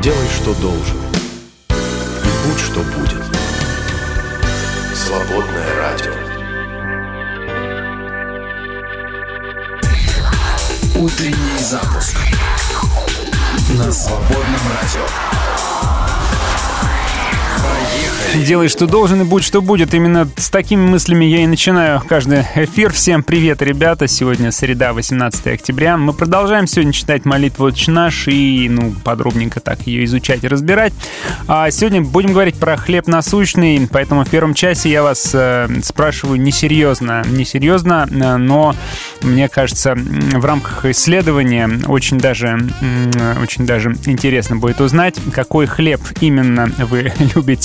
Делай, что должен. И будь, что будет. Свободное радио. Утренний запуск на свободном радио. Делай, что должен, и будь, что будет. Именно с такими мыслями я и начинаю каждый эфир. Всем привет, ребята. Сегодня среда, 18 октября. Мы продолжаем сегодня читать молитву «Отче наш» и, ну, подробненько так ее изучать и разбирать. А сегодня будем говорить про хлеб насущный, поэтому в первом часе я вас э, спрашиваю несерьезно. Несерьезно, э, но мне кажется, в рамках исследования очень даже, очень даже интересно будет узнать, какой хлеб именно вы любите.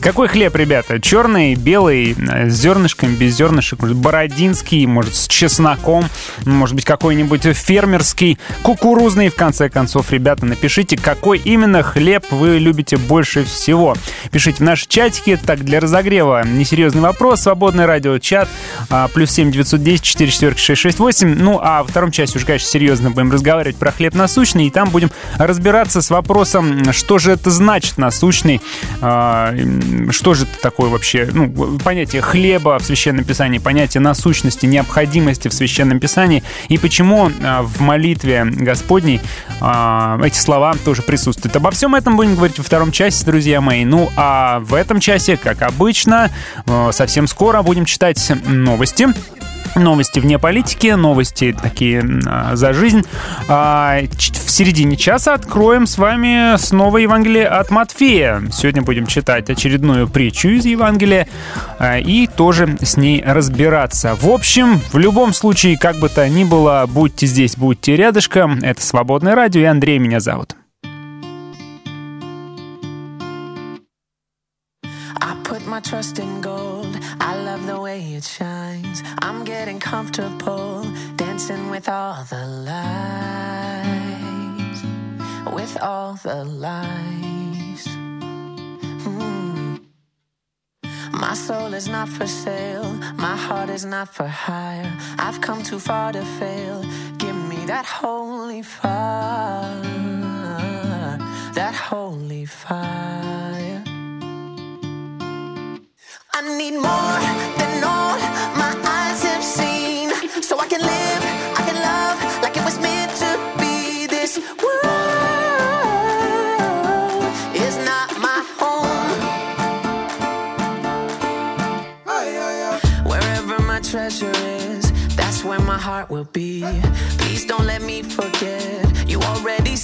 Какой хлеб, ребята? Черный, белый, с зернышком, без зернышек, может, бородинский, может, с чесноком, может быть, какой-нибудь фермерский, кукурузный, в конце концов, ребята, напишите, какой именно хлеб вы любите больше всего. Пишите в наши чатики, так, для разогрева несерьезный вопрос, свободный радиочат, а, плюс 7 910 4 4 6 6 8. Ну, а во втором части уже, конечно, серьезно будем разговаривать про хлеб насущный, и там будем разбираться с вопросом, что же это значит насущный, что же это такое вообще, ну, понятие хлеба в Священном Писании, понятие насущности, необходимости в Священном Писании, и почему а, в молитве Господней а, эти слова тоже присутствуют. Обо всем этом будем говорить во втором части, друзья мои. Ну, а в этом часе, как обычно, совсем скоро будем читать новости. Новости вне политики, новости такие а, за жизнь. А, в середине часа откроем с вами снова Евангелие от Матфея. Сегодня будем читать очередную притчу из Евангелия а, и тоже с ней разбираться. В общем, в любом случае, как бы то ни было, будьте здесь, будьте рядышком. Это «Свободное радио» и Андрей меня зовут. trust in gold. I love the way it shines. I'm getting comfortable dancing with all the lights. With all the lights. Mm. My soul is not for sale. My heart is not for hire. I've come too far to fail. Give me that holy fire. That holy fire.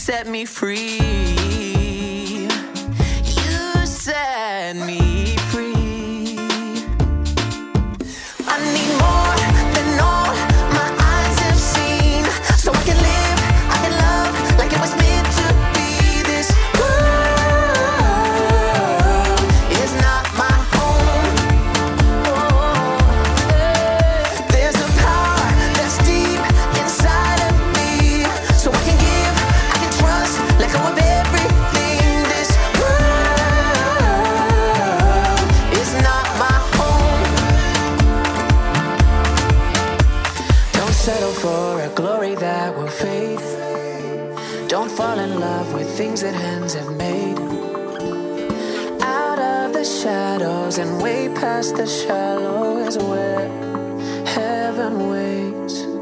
Set me free. You set me settle for a glory that will fade. Don't fall in love with things that hands have made. Out of the shadows and way past the shallow is where heaven waits.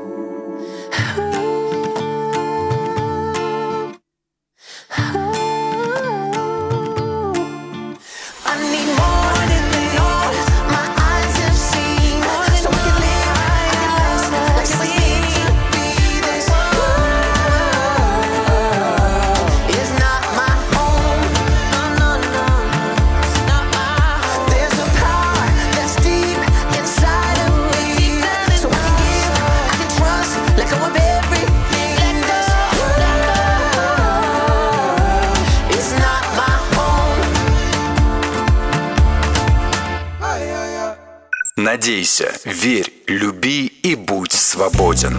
Бойся, верь, люби и будь свободен.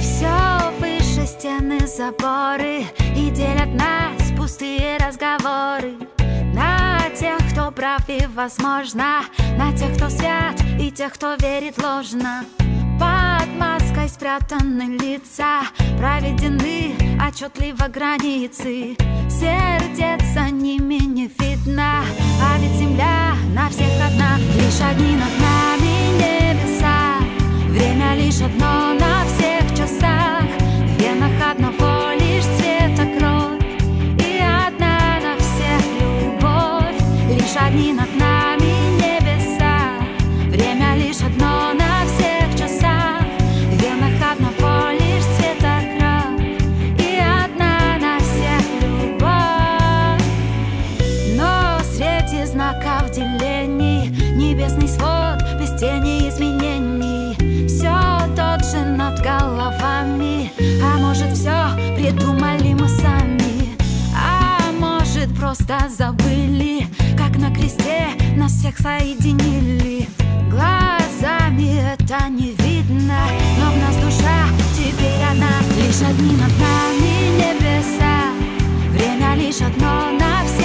Все выше стены заборы И делят нас пустые разговоры На тех, кто прав и возможно На тех, кто свят и тех, кто верит ложно Пора маской спрятаны лица, проведены отчетливо границы. Сердец за ними не видно, а ведь земля на всех одна, лишь одни над нами небеса. Время лишь одно на всех часах, в венах одного лишь цвета кровь. И одна на всех любовь, лишь одни над нами навсегда забыли Как на кресте нас всех соединили. Глазами это не видно Но в нас душа, теперь она Лишь одни над нами небеса. Время лишь одно на навсегда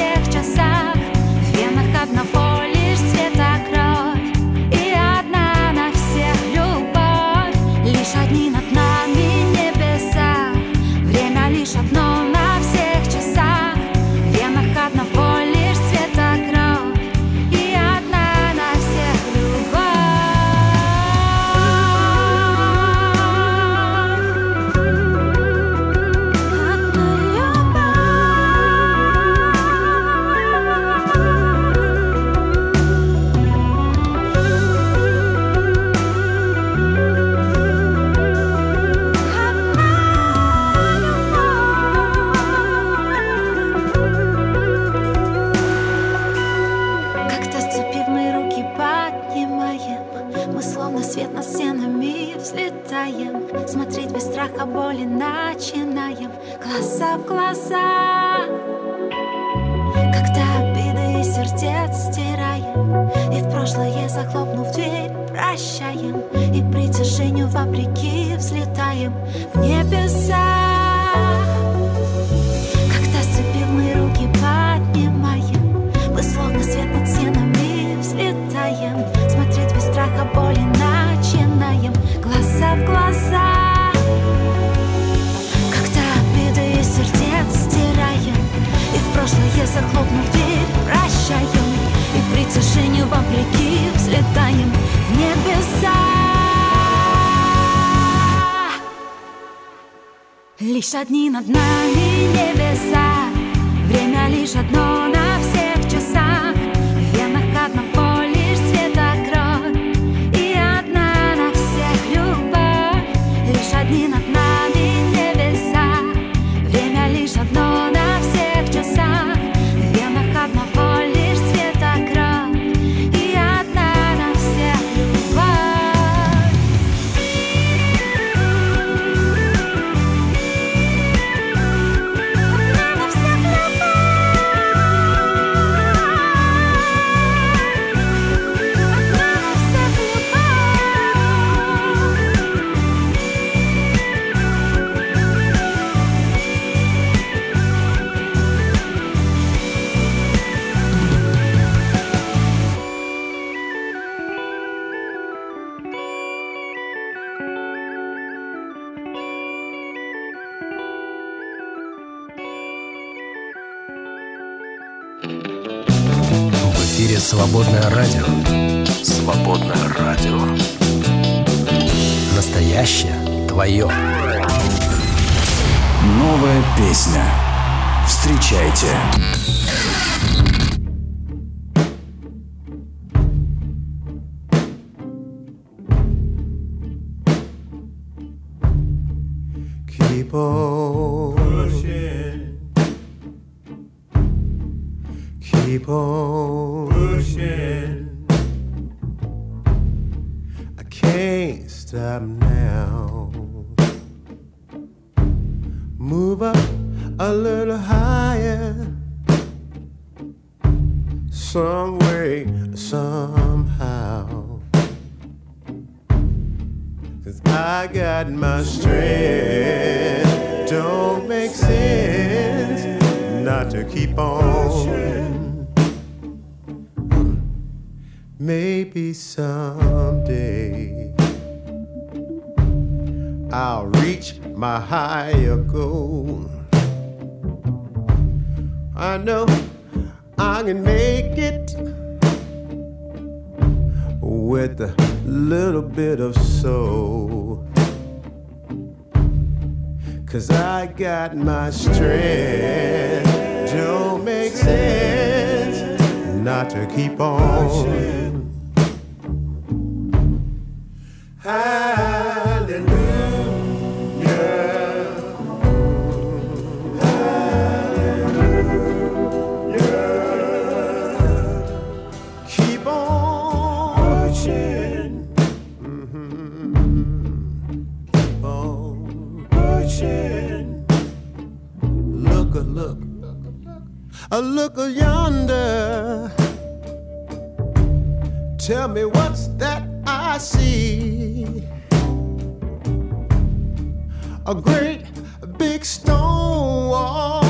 glass лишь одни над нами небеса Время лишь одно на все Tell me what's that I see? A great big stone wall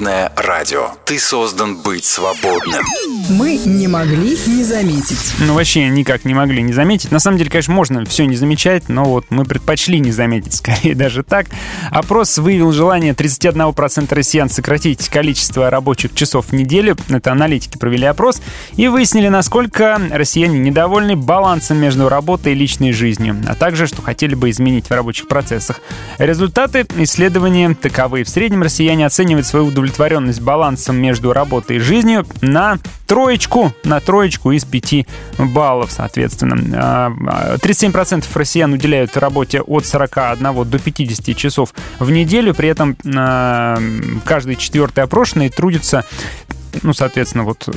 Свободное радио. Ты создан быть свободным. Мы не могли не заметить. Ну, вообще никак не могли не заметить. На самом деле, конечно, можно все не замечать, но вот мы предпочли не заметить, скорее даже так. Опрос выявил желание 31% россиян сократить количество рабочих часов в неделю. Это аналитики провели опрос и выяснили, насколько россияне недовольны балансом между работой и личной жизнью, а также, что хотели бы изменить в рабочих процессах. Результаты исследования таковы. В среднем россияне оценивают свою удовлетворенность балансом между работой и жизнью на троечку, на троечку из пяти баллов, соответственно. А, 37% россиян уделяют работе от 41 до 50 часов в неделю, при этом а, каждый четвертый опрошенный трудится ну, соответственно, вот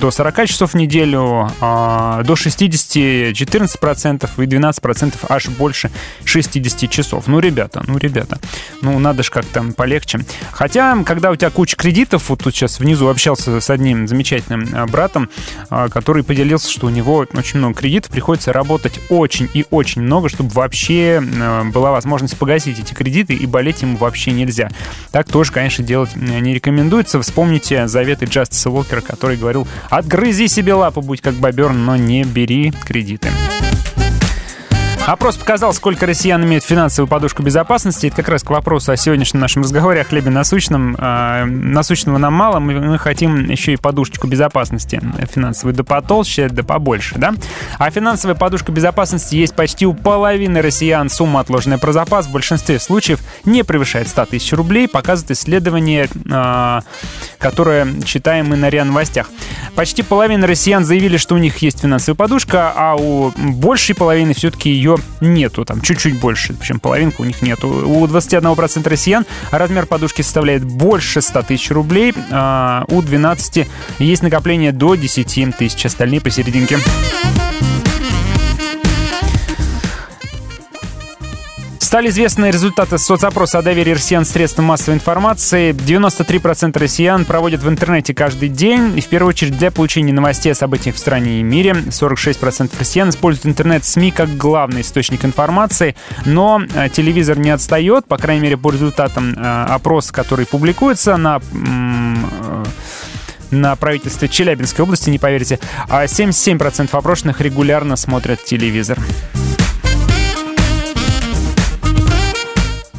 до 40 часов в неделю, а, до 60 14% и 12% аж больше 60 часов. Ну, ребята, ну, ребята, ну, надо же как-то полегче. Хотя, когда у тебя куча кредитов, вот тут сейчас внизу общался с одним замечательным а, братом, а, который поделился, что у него очень много кредитов, приходится работать очень и очень много, чтобы вообще а, была возможность погасить эти кредиты, и болеть ему вообще нельзя. Так тоже, конечно, делать не рекомендуется. Вспомните заветы Джастиса Уолкера, который говорил «Отгрызи себе лапу, будь как бобер, но не бери кредиты». Опрос показал, сколько россиян имеют финансовую подушку безопасности. Это как раз к вопросу о сегодняшнем нашем разговоре о хлебе насущном. А, насущного нам мало, мы, мы хотим еще и подушечку безопасности финансовую да потолще, да побольше, да? А финансовая подушка безопасности есть почти у половины россиян. Сумма, отложенная про запас, в большинстве случаев не превышает 100 тысяч рублей, показывает исследование, а, которое читаем мы на РИА Новостях. Почти половина россиян заявили, что у них есть финансовая подушка, а у большей половины все-таки ее нету, там чуть-чуть больше, причем половинку у них нету. У 21% россиян размер подушки составляет больше 100 тысяч рублей, а у 12 есть накопление до 10 тысяч, остальные посерединке. Стали известны результаты соцопроса о доверии россиян средствам массовой информации. 93% россиян проводят в интернете каждый день, и в первую очередь для получения новостей о событиях в стране и мире. 46% россиян используют интернет-СМИ как главный источник информации, но э, телевизор не отстает, по крайней мере, по результатам э, опроса, который публикуется на э, на правительстве Челябинской области, не поверите, а 77% опрошенных регулярно смотрят телевизор.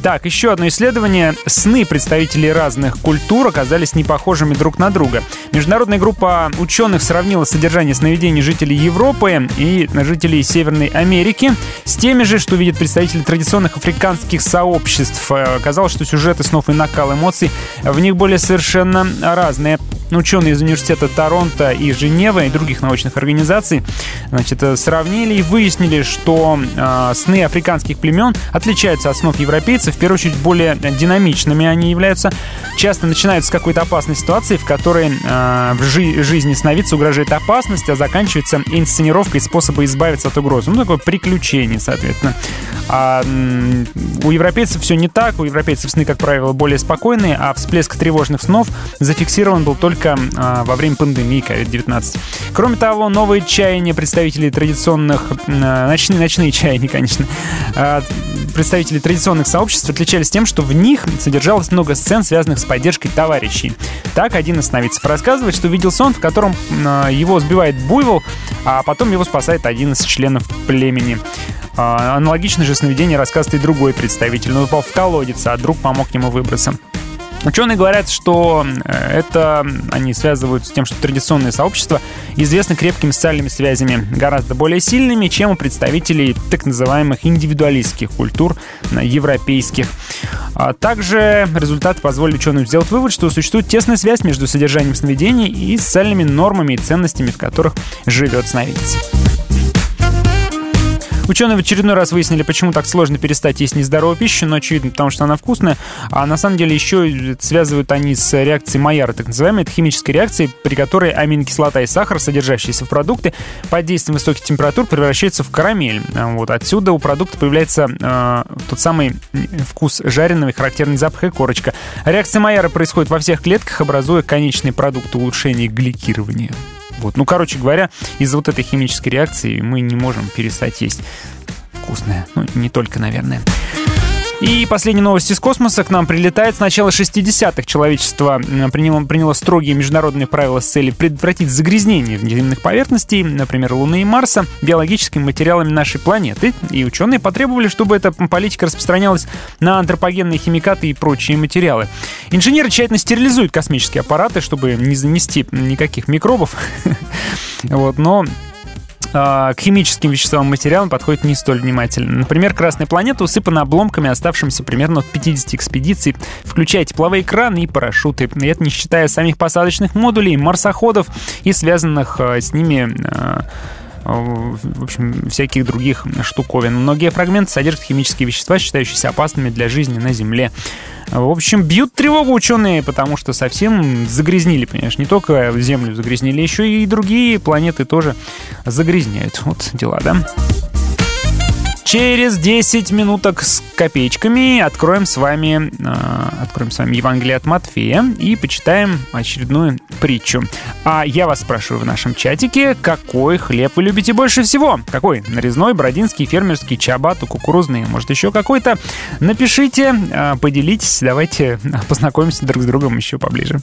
Так, еще одно исследование. Сны представителей разных культур оказались не похожими друг на друга. Международная группа ученых сравнила содержание сновидений жителей Европы и жителей Северной Америки с теми же, что видят представители традиционных африканских сообществ. Оказалось, что сюжеты снов и накал эмоций в них более совершенно разные. Ученые из университета Торонто и Женевы и других научных организаций значит, сравнили и выяснили, что э, сны африканских племен отличаются от снов европейцев. В первую очередь, более динамичными они являются. Часто начинаются с какой-то опасной ситуации, в которой э, в жи- жизни сновидца угрожает опасность, а заканчивается инсценировкой способа избавиться от угрозы. Ну, такое приключение, соответственно. А у европейцев все не так. У европейцев сны, как правило, более спокойные, а всплеск тревожных снов зафиксирован был только а, во время пандемии COVID-19. Кроме того, новые чаяния представителей традиционных... А, ночные, ночные чаяния, конечно. А, представители традиционных сообществ отличались тем, что в них содержалось много сцен, связанных с поддержкой товарищей. Так, один из сновидцев рассказывает, что видел сон, в котором его сбивает буйвол, а потом его спасает один из членов племени. А, аналогично же сновидение рассказывает и другой представитель. Он упал в колодец, а друг помог ему выбраться. Ученые говорят, что э, это они связывают с тем, что традиционные сообщества известны крепкими социальными связями, гораздо более сильными, чем у представителей так называемых индивидуалистских культур э, европейских. А также результаты позволили ученым сделать вывод, что существует тесная связь между содержанием сновидений и социальными нормами и ценностями, в которых живет сновидец. Ученые в очередной раз выяснили, почему так сложно перестать есть нездоровую пищу, но очевидно, потому что она вкусная. А на самом деле еще связывают они с реакцией Майяра, так называемой. Это химическая реакция, при которой аминокислота и сахар, содержащиеся в продукте, под действием высоких температур превращаются в карамель. Вот отсюда у продукта появляется э, тот самый вкус жареного и характерный запах и корочка. Реакция Майяра происходит во всех клетках, образуя конечный продукт улучшения гликирования. Вот. Ну, короче говоря, из-за вот этой химической реакции мы не можем перестать есть вкусное. Ну, не только, наверное. И последняя новость из космоса к нам прилетает. С начала 60-х человечество приняло, приняло строгие международные правила с целью предотвратить загрязнение внеземных поверхностей, например, Луны и Марса, биологическими материалами нашей планеты. И ученые потребовали, чтобы эта политика распространялась на антропогенные химикаты и прочие материалы. Инженеры тщательно стерилизуют космические аппараты, чтобы не занести никаких микробов. Вот, но к химическим веществам и материалам подходит не столь внимательно. Например, Красная планета усыпана обломками, оставшимися примерно от 50 экспедиций, включая тепловые краны и парашюты. И это не считая самих посадочных модулей, марсоходов и связанных а, с ними а, в общем, всяких других штуковин. Многие фрагменты содержат химические вещества, считающиеся опасными для жизни на Земле. В общем, бьют тревогу ученые, потому что совсем загрязнили, понимаешь, не только Землю загрязнили, еще и другие планеты тоже загрязняют. Вот дела, да? Через 10 минуток с копеечками откроем с вами, э, откроем с вами Евангелие от Матфея и почитаем очередную притчу. А я вас спрашиваю в нашем чатике, какой хлеб вы любите больше всего? Какой? Нарезной, бродинский, фермерский, чабату, кукурузный, может еще какой-то? Напишите, э, поделитесь, давайте познакомимся друг с другом еще поближе.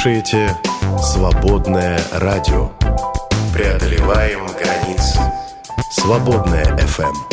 слушаете «Свободное радио». Преодолеваем границы. «Свободное FM.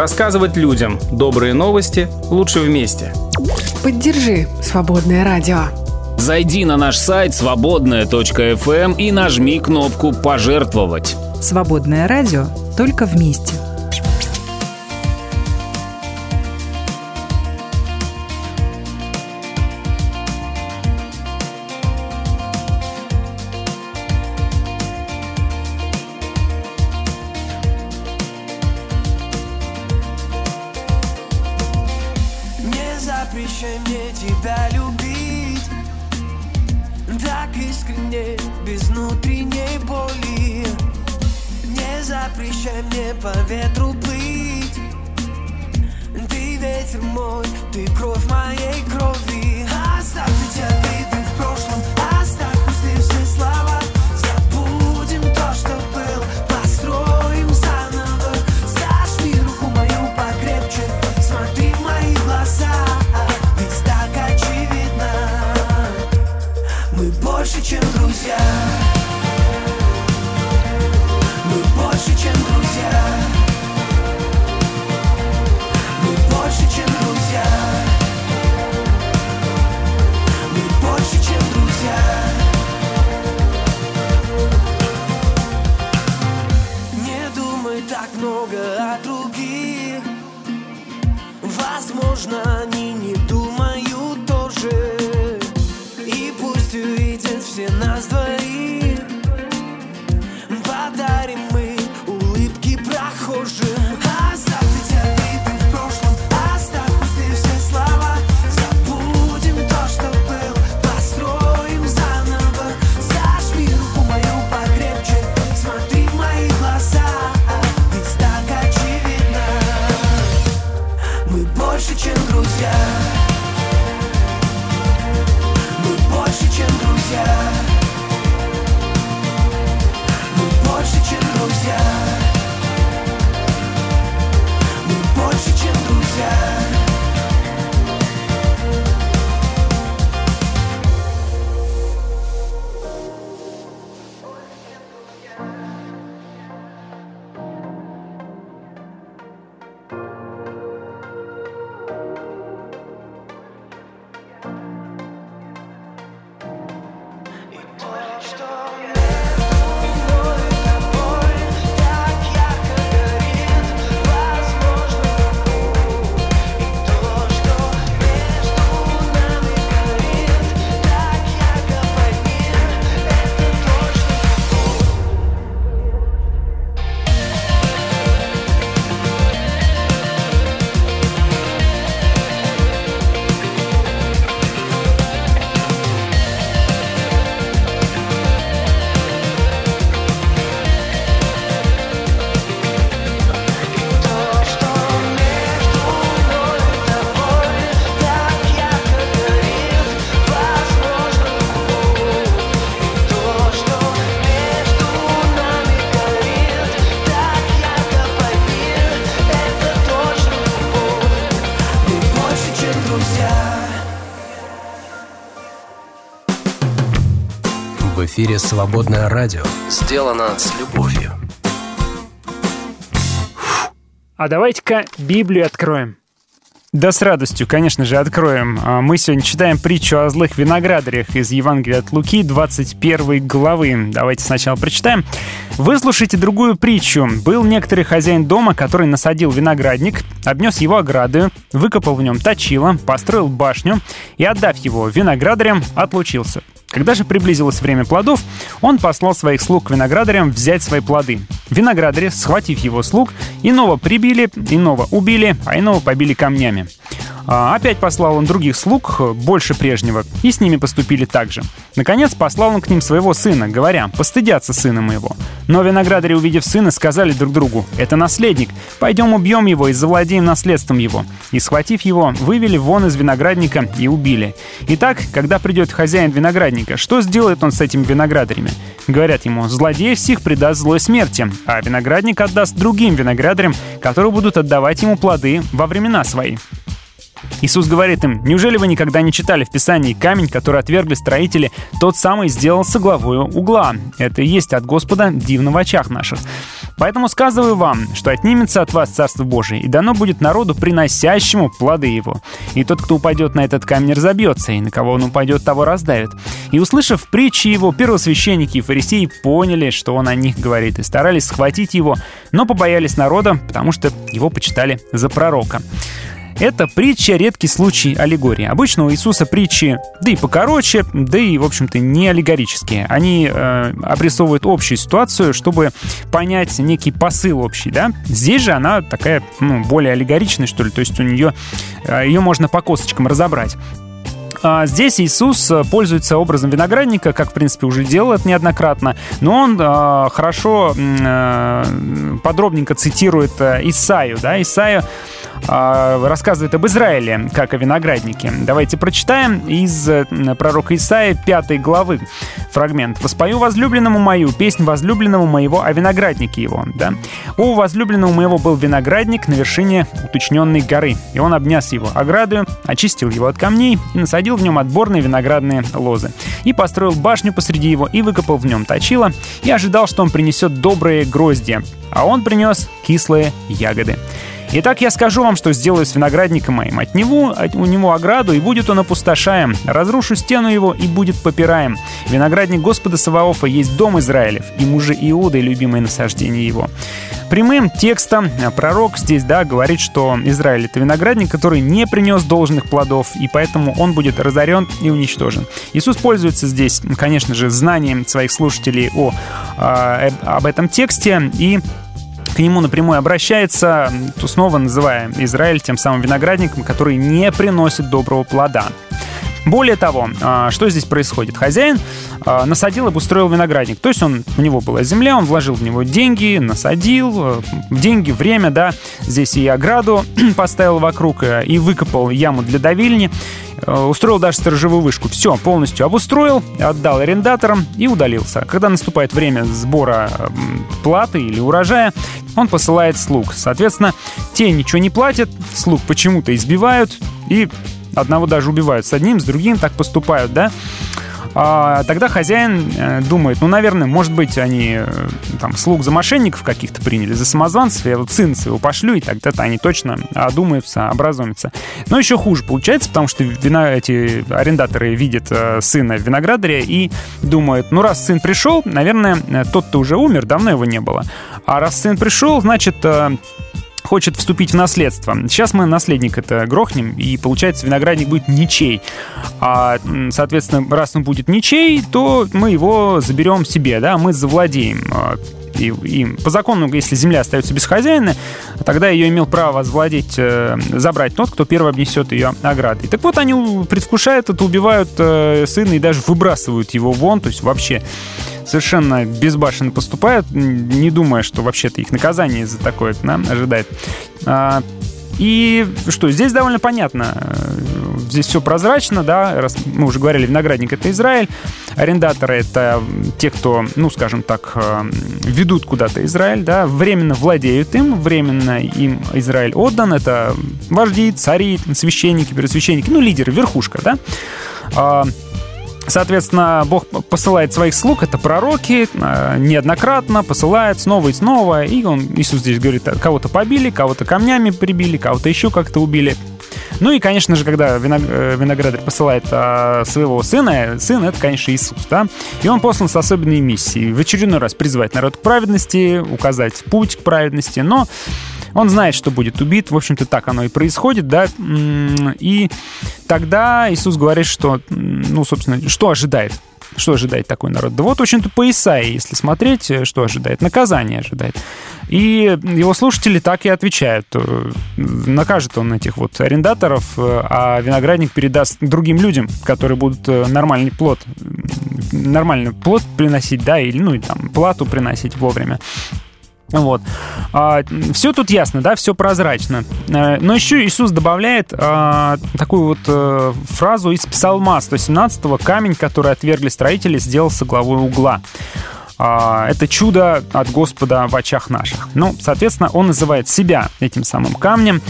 Рассказывать людям добрые новости лучше вместе. Поддержи «Свободное радио». Зайди на наш сайт свободная.фм эм и нажми кнопку «Пожертвовать». «Свободное радио» только вместе – эфире «Свободное радио». Сделано с любовью. А давайте-ка Библию откроем. Да, с радостью, конечно же, откроем. А, Мы сегодня читаем притчу о злых виноградарях из Евангелия от Луки, 21 главы. Давайте сначала прочитаем. Выслушайте другую притчу. Был некоторый хозяин дома, который насадил виноградник, обнес его оградою, выкопал в нем точило, построил башню и, отдав его виноградарям, отлучился. Когда же приблизилось время плодов, он послал своих слуг к виноградарям взять свои плоды. Виноградари, схватив его слуг, иного прибили, иного убили, а иного побили камнями. А опять послал он других слуг, э, больше прежнего, и с ними поступили так же. Наконец послал он к ним своего сына, говоря, постыдятся сына моего. Но виноградари, увидев сына, сказали друг другу, это наследник, пойдем убьем его и завладеем наследством его. И, схватив его, вывели вон из виноградника и убили. Итак, когда придет хозяин виноградника, что сделает он с этими виноградарями? Говорят ему, злодей всех предаст злой смерти, а виноградник отдаст другим виноградарям, которые будут отдавать ему плоды во времена свои. Иисус говорит им, неужели вы никогда не читали в Писании камень, который отвергли строители, тот самый сделался главою угла. Это и есть от Господа дивно в очах наших. Поэтому сказываю вам, что отнимется от вас Царство Божие, и дано будет народу, приносящему плоды его. И тот, кто упадет на этот камень, разобьется, и на кого он упадет, того раздавит. И услышав притчи его, первосвященники и фарисеи поняли, что он о них говорит, и старались схватить его, но побоялись народа, потому что его почитали за пророка. Это притча — редкий случай аллегории. Обычно у Иисуса притчи, да и покороче, да и, в общем-то, не аллегорические. Они э, обрисовывают общую ситуацию, чтобы понять некий посыл общий, да? Здесь же она такая, ну, более аллегоричная, что ли, то есть у нее, э, ее можно по косточкам разобрать. А Здесь Иисус э, пользуется образом виноградника, как, в принципе, уже делал это неоднократно, но он э, хорошо, подробненько цитирует Исаию, да, Исаию рассказывает об Израиле, как о винограднике. Давайте прочитаем из э, пророка Исаия 5 главы фрагмент. «Воспою возлюбленному мою, песнь возлюбленному моего о винограднике его». Да? «У возлюбленного моего был виноградник на вершине уточненной горы, и он обняс его оградою, очистил его от камней и насадил в нем отборные виноградные лозы, и построил башню посреди его, и выкопал в нем точило, и ожидал, что он принесет добрые гроздья, а он принес кислые ягоды. Итак, я скажу вам, что сделаю с виноградником моим. От него, от- у него ограду, и будет он опустошаем. Разрушу стену его, и будет попираем. Виноградник Господа Саваофа есть дом Израилев, и мужи Иуды, любимое насаждение его. Прямым текстом э, пророк здесь, да, говорит, что Израиль — это виноградник, который не принес должных плодов, и поэтому он будет разорен и уничтожен. Иисус пользуется здесь, конечно же, знанием своих слушателей о, э, об этом тексте, и к нему напрямую обращается, то снова называя Израиль тем самым виноградником, который не приносит доброго плода. Более того, а, что здесь происходит? Хозяин а, насадил и обустроил виноградник. То есть он, у него была земля, он вложил в него деньги, насадил, э, деньги, время, да. Здесь и ограду поставил вокруг, э, и выкопал яму для давильни, э, устроил даже сторожевую вышку. Все, полностью обустроил, отдал арендаторам и удалился. Когда наступает время сбора платы или урожая, он посылает слуг. Соответственно, те ничего не платят, слуг почему-то избивают и одного даже убивают. С одним, с другим так поступают, да? А, тогда хозяин э, думает, ну, наверное, может быть, они э, там слуг за мошенников каких-то приняли, за самозванцев, я вот сына своего пошлю, и тогда-то они точно одумаются, образумятся. Но еще хуже получается, потому что вина, эти арендаторы видят э, сына в виноградаре и думают, ну, раз сын пришел, наверное, э, тот-то уже умер, давно его не было. А раз сын пришел, значит, э, хочет вступить в наследство. Сейчас мы наследник это грохнем, и получается виноградник будет ничей. А, соответственно, раз он будет ничей, то мы его заберем себе, да, мы завладеем а, и-. По закону, если земля остается без хозяина, тогда ее имел право возвладеть, э, забрать тот, кто первый обнесет ее оградой. Так вот, они предвкушают это, убивают э, сына и даже выбрасывают его вон, то есть вообще совершенно безбашенно поступают, не думая, что вообще-то их наказание за такое да, ожидает. А, И что, здесь довольно понятно. Э, Здесь все прозрачно, да, раз мы уже говорили, виноградник — это Израиль, арендаторы — это те, кто, ну, скажем так, э, ведут куда-то Израиль, да, временно владеют им, временно им Израиль отдан, это вожди, цари, священники, первосвященники, ну, лидеры, верхушка, да. А, Соответственно, Бог посылает своих слуг, это пророки, э, неоднократно посылает снова и снова. И он, Иисус здесь говорит, кого-то побили, кого-то камнями прибили, кого-то еще как-то убили. Ну и, конечно же, когда э, виноградарь посылает а, своего сына, сын — это, конечно, Иисус, да? И он послан с особенной миссией. В очередной раз призвать народ к праведности, указать путь к праведности, но он знает, что будет убит. В общем-то, так оно и происходит, да. И тогда Иисус говорит, что, ну, собственно, что ожидает? Что ожидает такой народ? Да вот, в общем-то, по Исаии, если смотреть, э, что ожидает? Наказание ожидает. И его слушатели так и отвечают. Э, Накажет он этих вот арендаторов, э, а виноградник передаст другим людям, которые будут нормальный плод, нормальный плод приносить, да, или, ну, и там, плату приносить вовремя. Вот. все тут ясно, да, все прозрачно. Э, Но еще Иисус добавляет а, такую вот э, фразу из Псалма 117 «Камень, который отвергли строители, сделался главой угла». А, Это чудо от Господа в очах наших. Ну, соответственно, он называет себя этим самым камнем.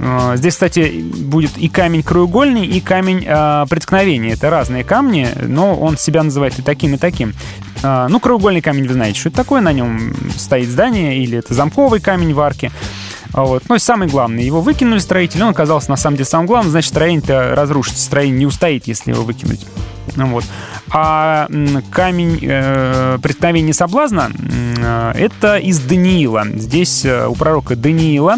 Э, Здесь, кстати, будет и камень краеугольный, и камень э, преткновения. Это разные камни, но он себя называет и таким, и таким. А, Ну, краеугольный камень, вы знаете, что это такое. На нем стоит здание, или это замковый камень в арке. А Вот. Ну, самый главный. Его выкинули строители, он оказался на самом деле самым главным, значит, строение-то разрушится. Строение не устоит, если его выкинуть. Ну, Вот. А камень э, преткновения соблазна э, это из Даниила. Здесь э, у пророка Даниила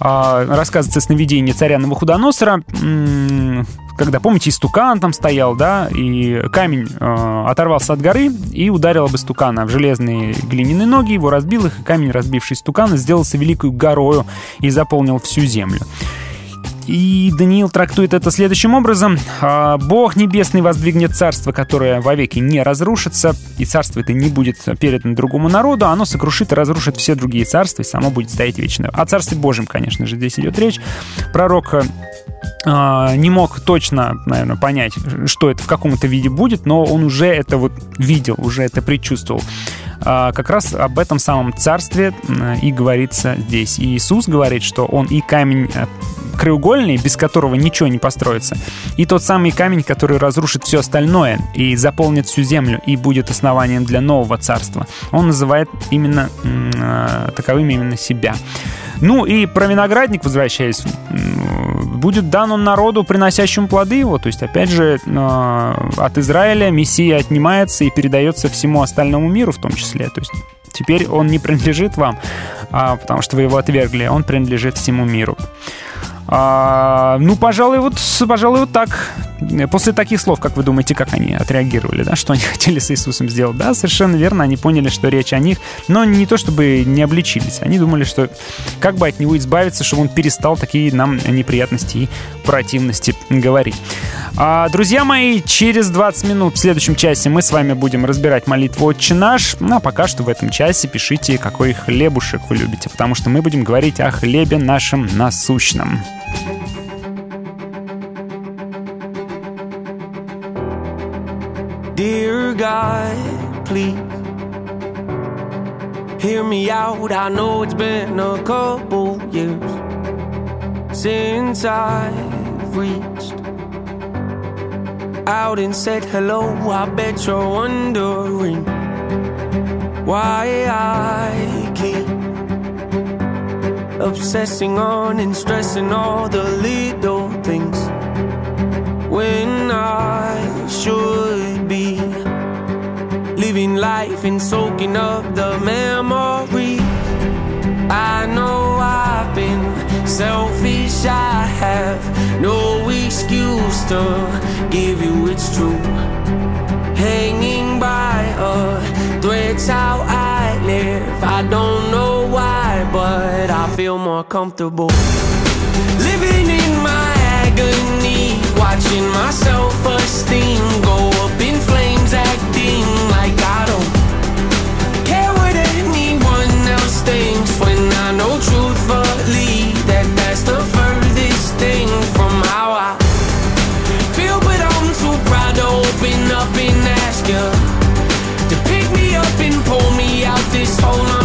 э, рассказывается сновидение царя Навуходоносора, м, когда, помните, истукан там стоял, да, и камень э, оторвался от горы и ударил об истукана в железные глиняные ноги, его разбил их, и камень, разбивший истукана, сделался великой горою и заполнил всю землю. И Даниил трактует это следующим образом. А, «Бог небесный воздвигнет царство, которое вовеки не разрушится, и царство это не будет передано другому народу, оно сокрушит и разрушит все другие царства, и само будет стоять вечно». О царстве Божьем, конечно же, здесь идет речь. Пророк а, не мог точно, наверное, понять, что это в каком-то виде будет, но он уже это вот видел, уже это предчувствовал. А, Как раз об этом самом царстве и говорится здесь. И Иисус говорит, что он и камень э, краеугольный, без которого ничего не построится, и тот самый камень, который разрушит все остальное и заполнит всю землю и будет основанием для нового царства. Он называет именно э, таковым именно себя. Ну и про виноградник, возвращаясь, будет дан он народу, приносящему плоды его. То есть, опять же, э, от Израиля Мессия отнимается и передается всему остальному миру в том числе. То есть теперь он не принадлежит вам, а, потому что вы его отвергли, он принадлежит всему миру. А, ну, пожалуй, вот, пожалуй, вот так. После таких слов, как вы думаете, как они отреагировали, да, что они хотели с Иисусом сделать? Да, совершенно верно, они поняли, что речь о них, но не то чтобы не обличились, они думали, что как бы от него избавиться, чтобы он перестал такие нам неприятности и противности говорить. А, друзья мои, через 20 минут в следующем часе мы с вами будем разбирать молитву «Отче наш», ну, а пока что в этом часе пишите, какой хлебушек вы любите, потому что мы будем говорить о хлебе нашем насущном. Dear God, please hear me out. I know it's been a couple years since I've reached out and said hello. I bet you're wondering why I keep obsessing on and stressing all the little things when I should be living life and soaking up the memories. I know I've been selfish, I have no excuse to give you it's true. Hanging by a thread's how I live. I don't know why, but I feel more comfortable living in my agony, watching my self-esteem go hold on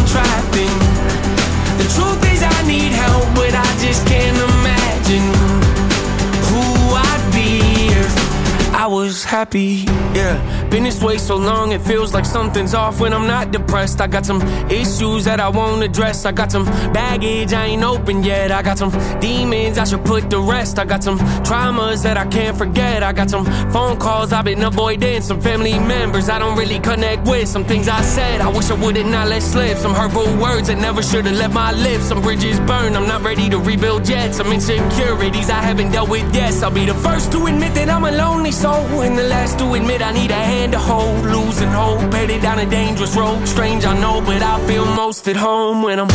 was happy. Yeah, been this way so long it feels like something's off when I'm not depressed. I got some issues that I won't address. I got some baggage I ain't open yet. I got some demons I should put to rest. I got some traumas that I can't forget. I got some phone calls I've been avoiding. Some family members I don't really connect with. Some things I said I wish I would've not let slip. Some hurtful words that never should've left my lips. Some bridges burned. I'm not ready to rebuild yet. Some insecurities I haven't dealt with. yet. I'll be the first to admit that I'm a lonely soul, and the last to admit I need a hand to hold. Losing hope, headed down a dangerous road. Strange, I know, but I feel most at home when I'm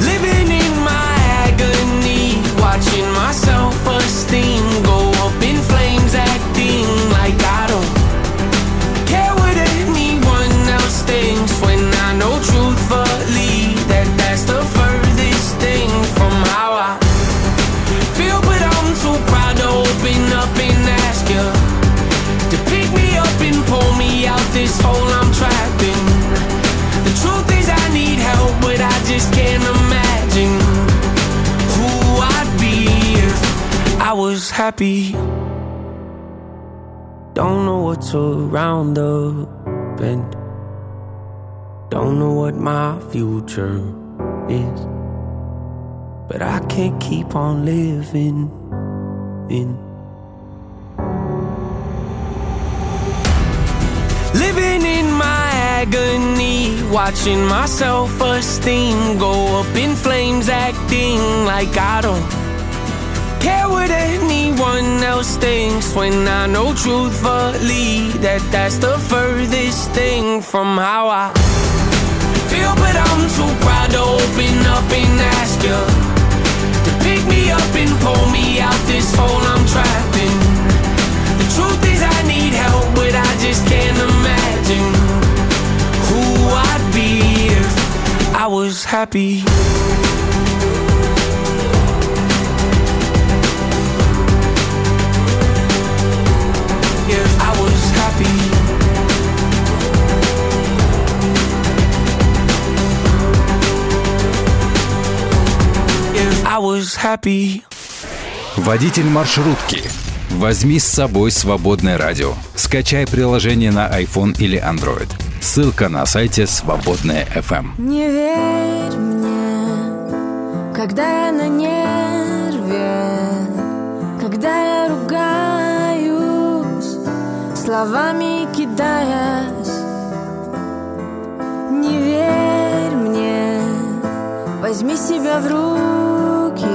living in my agony, watching my self-esteem go was happy. Don't know what's around the bend. Don't know what my future is. But I can't keep on living in. Living in my agony, watching my self esteem go up in flames, acting like I don't care what anyone else thinks. When I know truthfully that that's the furthest thing from how I feel, but I'm too proud to open up and ask you to pick me up and pull me out this hole I'm trapped in. The truth is I need help, but I just can't imagine who I'd be if I was happy. Was happy. Водитель маршрутки. Возьми с собой свободное радио. Скачай приложение на iPhone или Android. Ссылка на сайте Свободная FM. Не верь мне, когда я на нерве, когда я ругаюсь, словами кидаясь. Не верь возьми себя в руки,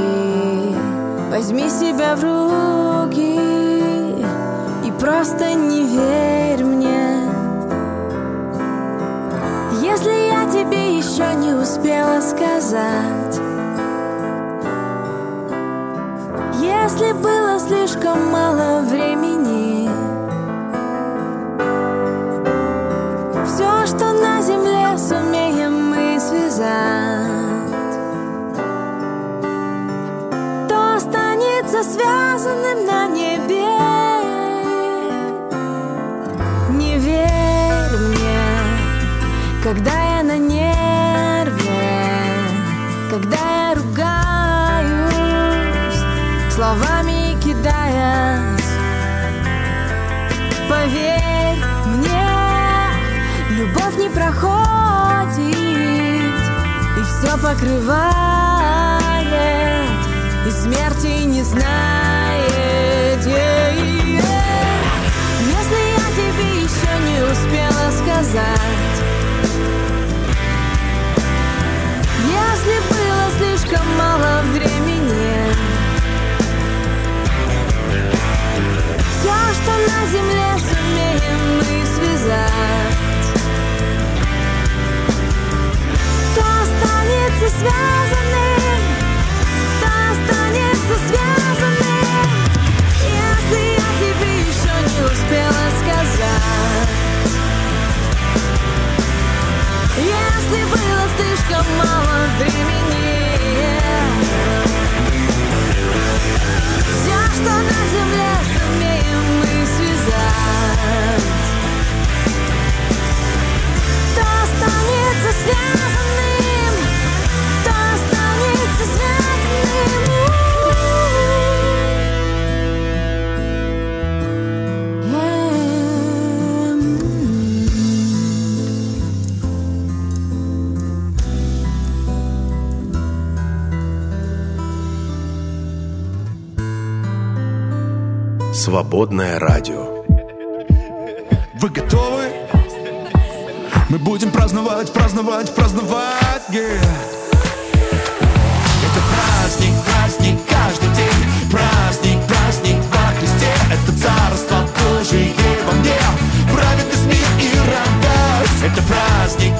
возьми себя в руки и просто не верь мне. Если я тебе еще не успела сказать Если было слишком мало времени когда я на нерве, когда я ругаюсь, словами кидаясь, поверь мне, любовь не проходит и все покрывает, и смерти не знает. Если я тебе еще не успела сказать связать То останется связанным? То останется связанным? Если я тебе еще не успела сказать. Если было слишком мало времени. Все, что на земле сумеем мы связать останется связанным То останется связанным Свободное радио. Вы готовы? Будем праздновать, праздновать, праздновать, yeah. Это праздник, праздник каждый день. Праздник, праздник во Христе. Это царство Божие во мне. Праведность, мир и радость. Это праздник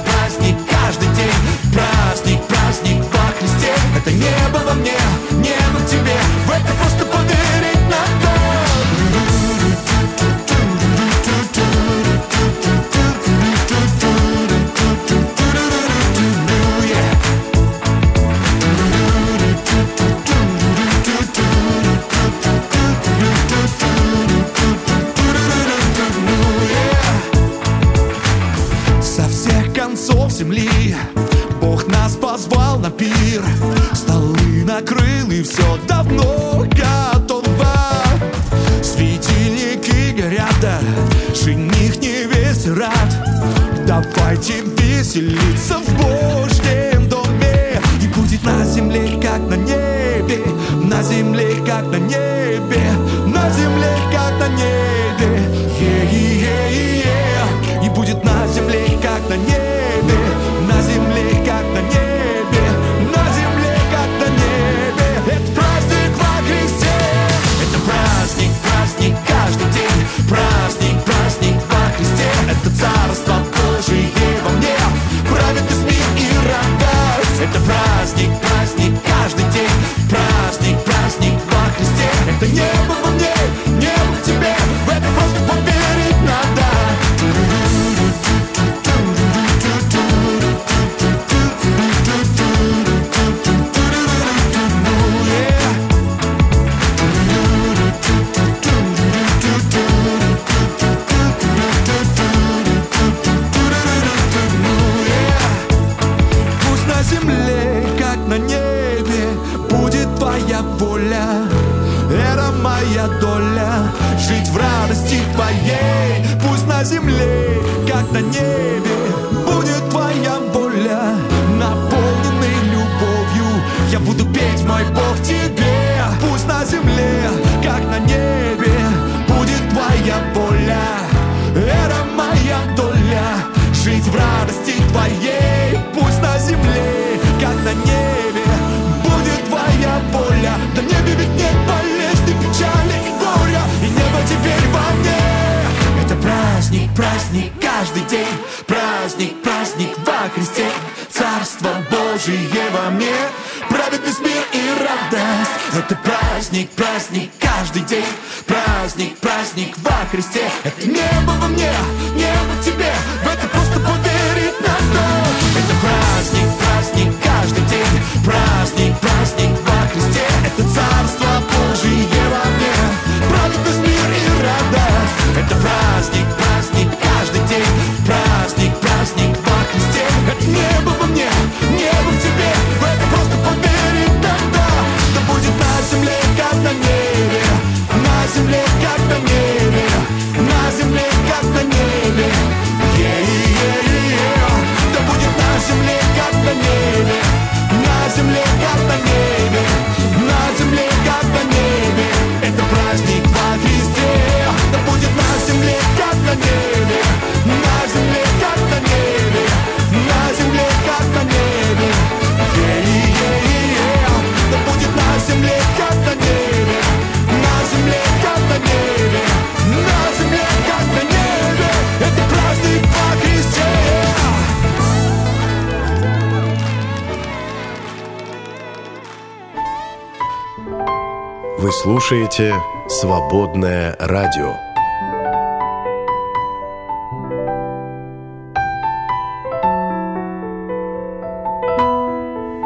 слушаете «Свободное радио».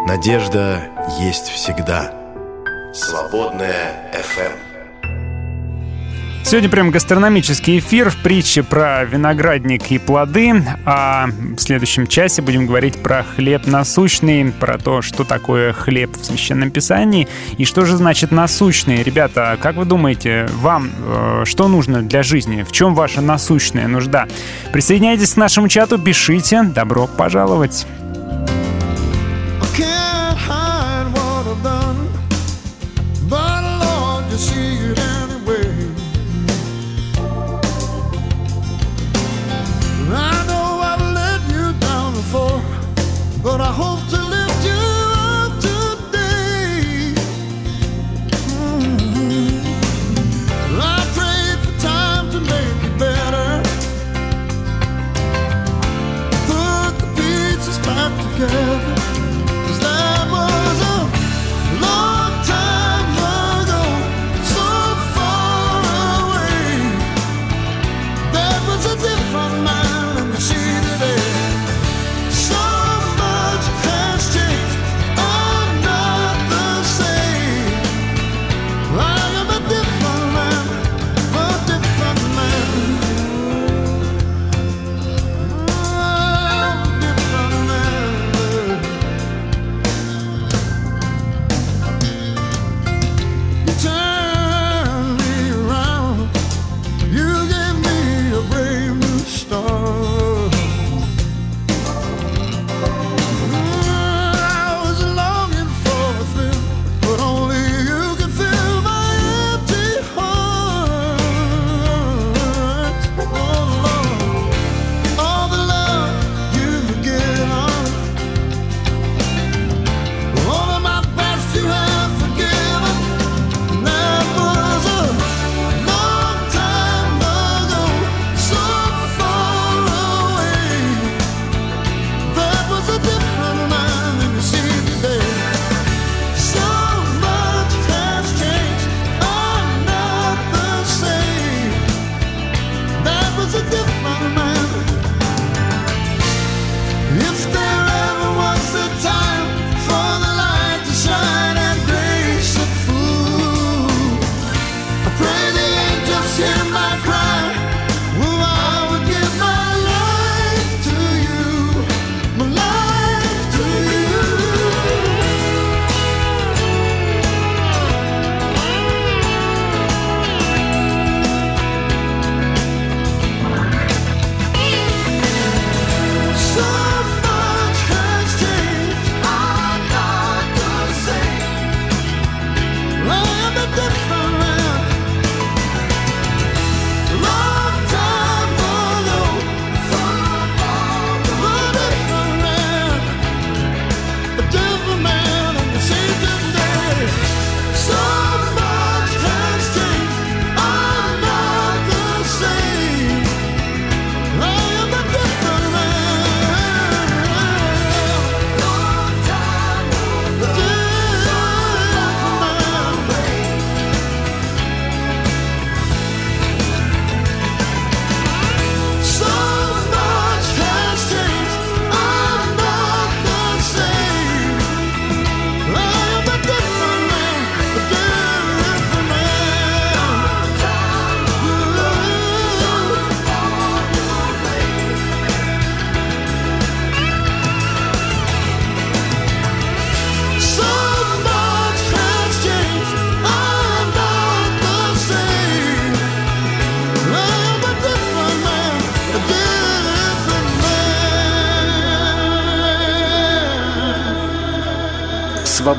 Надежда есть всегда. Свободная FM. Сегодня прям гастрономический эфир в притче про виноградник и плоды. А в следующем часе будем говорить про хлеб насущный, про то, что такое хлеб в Священном Писании и что же значит насущный. Ребята, а как вы думаете, вам э, что нужно для жизни? В чем ваша насущная нужда? Присоединяйтесь к нашему чату, пишите. Добро пожаловать!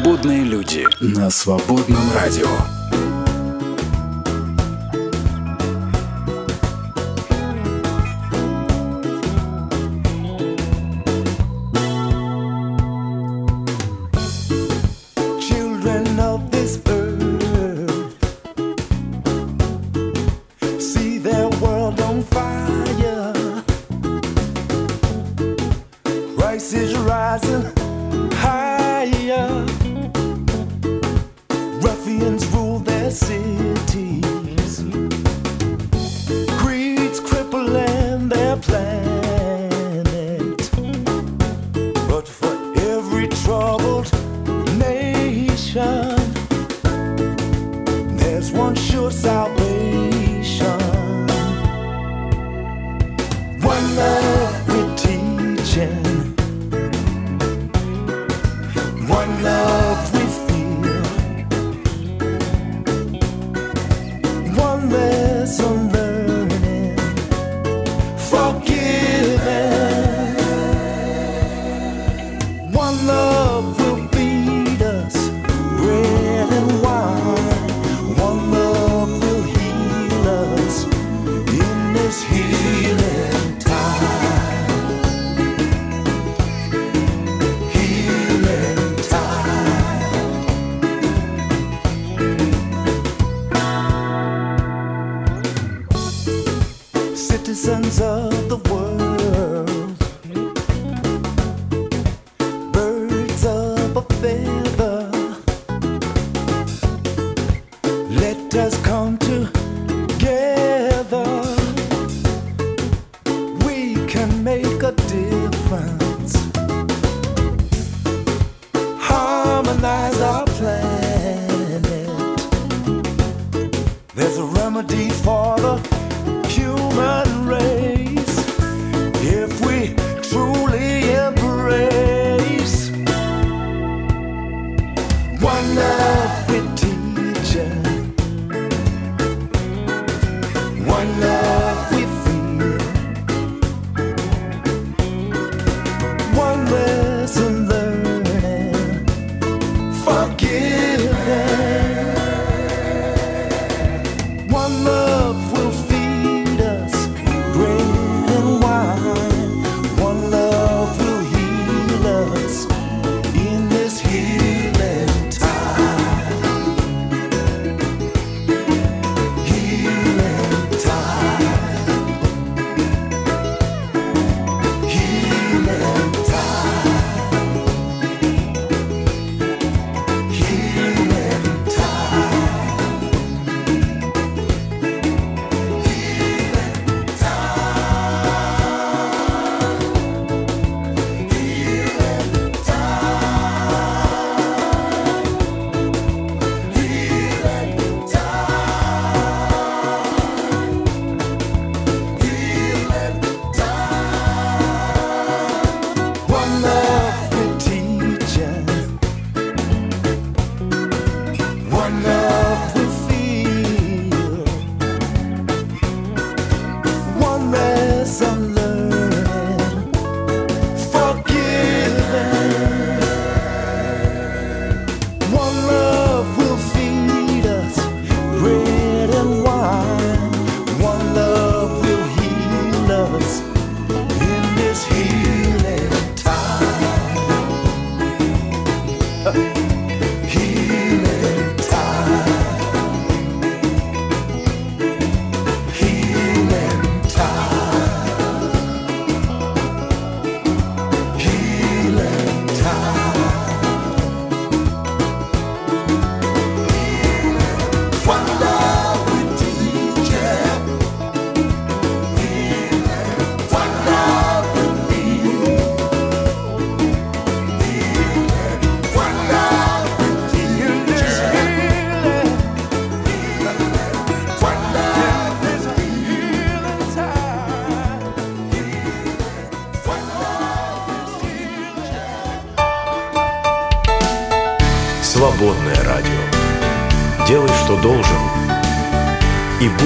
Свободные люди на свободном радио. There's a remedy for the human.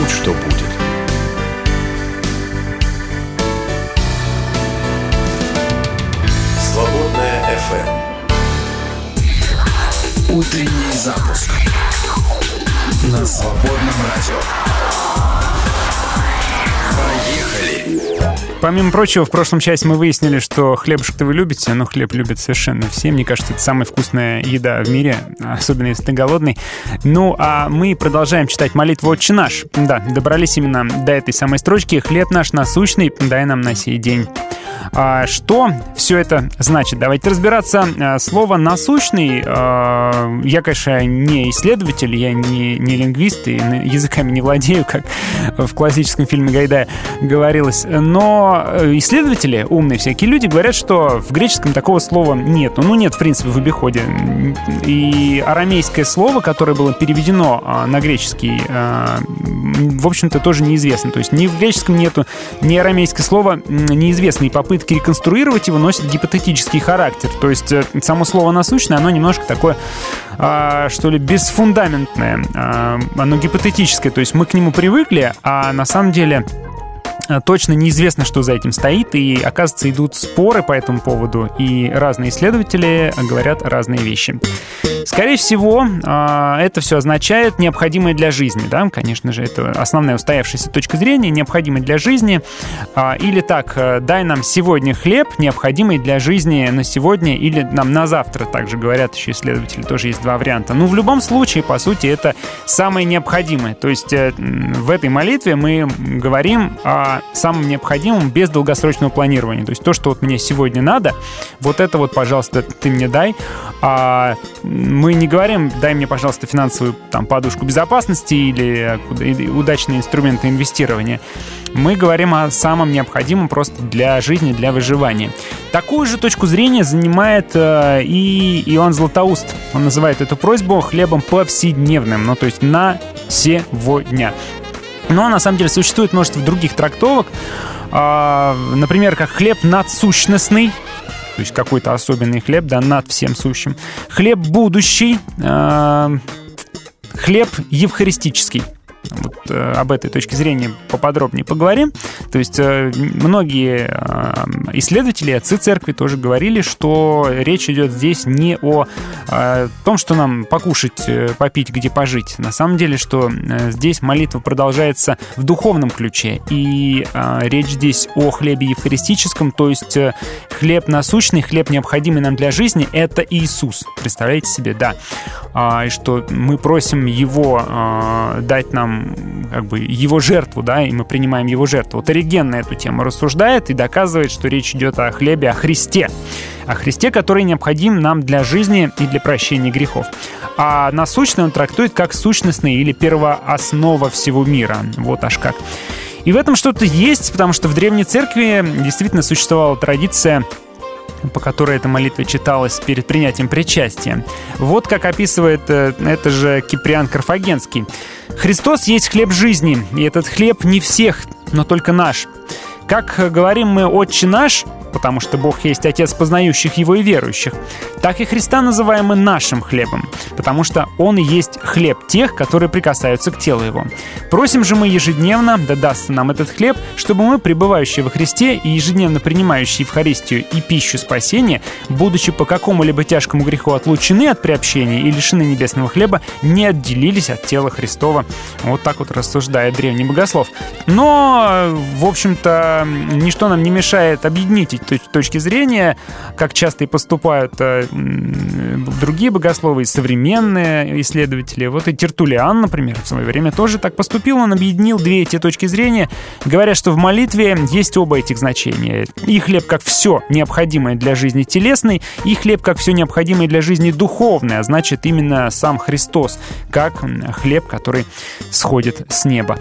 будь что будет. Помимо прочего, в прошлом части мы выяснили, что хлебушек-то вы любите, но хлеб любят совершенно все. Мне кажется, это самая вкусная еда в мире, особенно если ты голодный. Ну, а мы продолжаем читать молитву «Отче наш». Да, добрались именно до этой самой строчки «Хлеб наш насущный, дай нам на сей день». А, что все это значит? Давайте разбираться. А, Слово «насущный» а, я, конечно, не исследователь, я не, не лингвист и языками не владею, как в классическом фильме Гайдая говорилось. Но э, исследователи, умные всякие люди, говорят, что в греческом такого слова нет. Ну, нет, в принципе, в обиходе. И арамейское слово, которое было переведено на греческий, в общем-то, тоже неизвестно. То есть ни в греческом нету, ни арамейское слово неизвестно. И попытки реконструировать его носят гипотетический характер. То есть э, само слово «насущное», оно немножко такое, а, что ли, бесфундаментное. А, Оно гипотетическое. То есть мы к нему привыкли, а на самом деле точно неизвестно, что за этим стоит, и, оказывается, идут споры по этому поводу, и разные исследователи говорят разные вещи. Скорее всего, а, это все означает необходимое для жизни, да, конечно же, это основная устоявшаяся точка зрения, необходимое для жизни, А, или так, э, дай нам сегодня хлеб, необходимый для жизни на сегодня, или нам на завтра, также говорят еще исследователи, тоже есть два варианта. Ну, в любом случае, по сути, это самое необходимое, то есть э, в этой молитве мы говорим о самом необходимом без долгосрочного планирования, то есть то, что вот мне сегодня надо, вот это вот, пожалуйста, ты мне дай, а мы не говорим, дай мне, пожалуйста, финансовую там, подушку безопасности или удачные инструменты инвестирования. Мы говорим о самом необходимом просто для жизни, для выживания. Такую же точку зрения занимает э, и Иоанн Златоуст. Он называет эту просьбу хлебом повседневным, ну то есть на сегодня. Но на самом деле существует множество других трактовок. А, Например, как хлеб надсущностный, то есть какой-то особенный хлеб, да, над всем сущим. Хлеб будущий, а, хлеб евхаристический. Вот, э, об этой точке зрения поподробнее поговорим. То есть э, многие э, исследователи, отцы церкви тоже говорили, что речь идет здесь не о э, том, что нам покушать, э, попить, где пожить. На самом деле, что э, здесь молитва продолжается в духовном ключе. И э, речь здесь о хлебе евхаристическом, то есть э, хлеб насущный, хлеб необходимый нам для жизни, это Иисус. Представляете себе, да. А, и что мы просим Его а, дать нам как бы его жертву, да, и мы принимаем его жертву. Вот Ориген на эту тему рассуждает и доказывает, что речь идет о хлебе, о Христе. О Христе, который необходим нам для жизни и для прощения грехов. А насущный он трактует как сущностный или первооснова всего мира. Вот аж как. И в этом что-то есть, потому что в Древней Церкви действительно существовала традиция по которой эта молитва читалась перед принятием причастия. Вот как описывает э, это же Киприан Карфагенский. «Христос есть хлеб жизни, и этот хлеб не всех, но только наш. Как э, говорим мы «Отче наш», потому что Бог есть Отец познающих Его и верующих, так и Христа называем мы нашим хлебом, потому что Он есть хлеб тех, которые прикасаются к телу Его. Просим же мы ежедневно, да дастся нам этот хлеб, чтобы мы, пребывающие во Христе и ежедневно принимающие Евхаристию и пищу спасения, будучи по какому-либо тяжкому греху отлучены от приобщения и лишены небесного хлеба, не отделились от тела Христова. Вот так вот рассуждает древний богослов. Но, в общем-то, ничто нам не мешает объединить эти точ- точки зрения, как часто и поступают э, другие богословы, современные исследователи. Вот и Тертулиан, например, в свое время тоже так поступил. Он объединил две эти точки зрения, говоря, что в молитве есть оба этих значения. И хлеб как все необходимое для жизни телесной, и хлеб как все необходимое для жизни духовной, а значит именно сам Христос, как хлеб, который сходит с неба.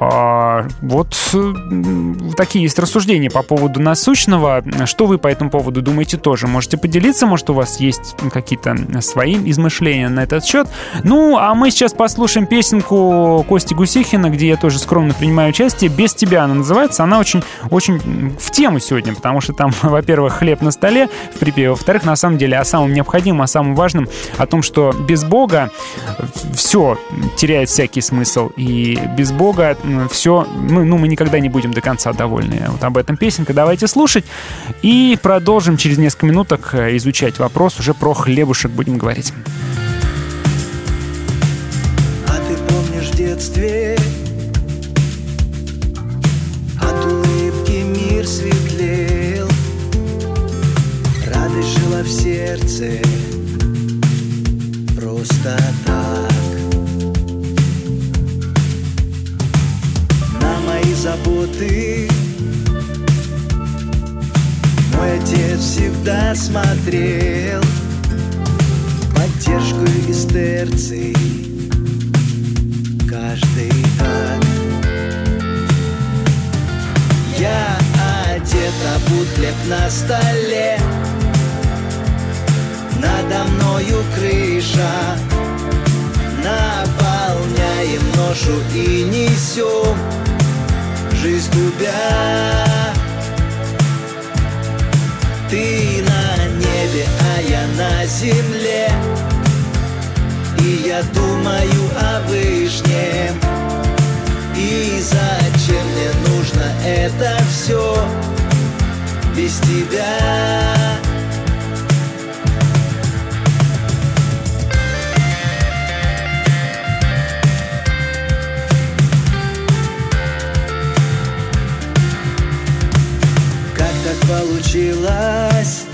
А, вот м, такие есть рассуждения по поводу насущного. Что вы по этому поводу думаете тоже? Можете поделиться, может, у вас есть какие-то свои измышления на этот счет. Ну, а мы сейчас послушаем песенку Кости Гусихина, где я тоже скромно принимаю участие. «Без тебя» она называется. Она очень, очень в тему сегодня, потому что там, во-первых, хлеб на столе в припеве, во-вторых, на самом деле о самом необходимом, о самом важном, о том, что без Бога все теряет всякий смысл, и без Бога все, мы, ну, мы никогда не будем до конца довольны прикольные. Вот об этом песенка. Давайте слушать. И продолжим через несколько минуток э, изучать вопрос. Уже про хлебушек будем говорить. А ты помнишь в детстве От улыбки мир светлел Радость жила в сердце Просто так заботы мой отец всегда смотрел Поддержку из терций Каждый акт Я одет, а будь хлеб на столе. Надо мною крыша. Наполняем ношу и несем. Жизнь губя Ты на небе, а я на земле. И я думаю о вышнем И зачем мне нужно это все Без тебя получилось?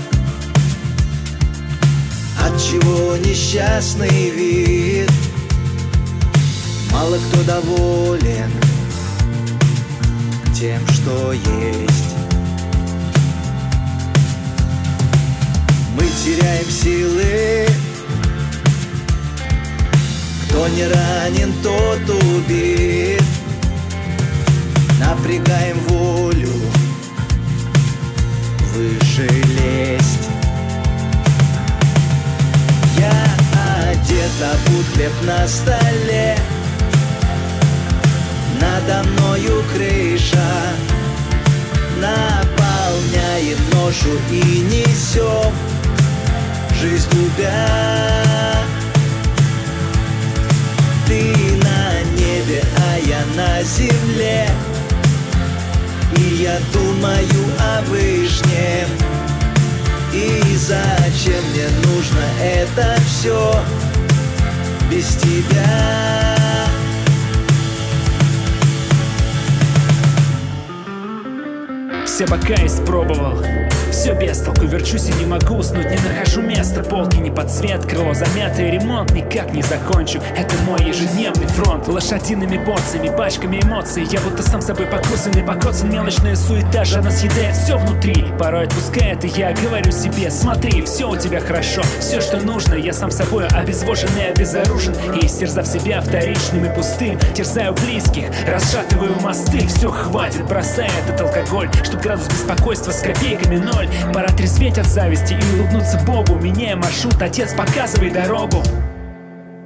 От чего несчастный вид? Мало кто доволен тем, что есть. Мы теряем силы. Кто не ранен, тот убит. Напрягаем волю выше лезть. Я одет, а будь на столе. Надо мною крыша Наполняем ношу и несем Жизнь губя Ты на небе, а я на земле И я думаю о вышнем И зачем мне нужно это все Без тебя? Все бока испробовал все без толку, верчусь и не могу уснуть. Не нахожу места, полки не под цвет Крыло замятое, ремонт никак не закончу. Это мой ежедневный фронт Лошадиными порциями, пачками эмоций. Я будто сам собой покусанный, покоцан Мелочная суета, жадно съедает все внутри. Порой отпускает, и я говорю себе Смотри, все у тебя хорошо, все, что нужно Я сам собой обезвожен и обезоружен И истерзав себя вторичным и пустым Терзаю близких, расшатываю мосты. Все, хватит, бросай этот алкоголь Чтоб градус беспокойства с копейками ноль Пора трезветь от зависти и улыбнуться Богу. Меняя маршрут, отец, показывай дорогу.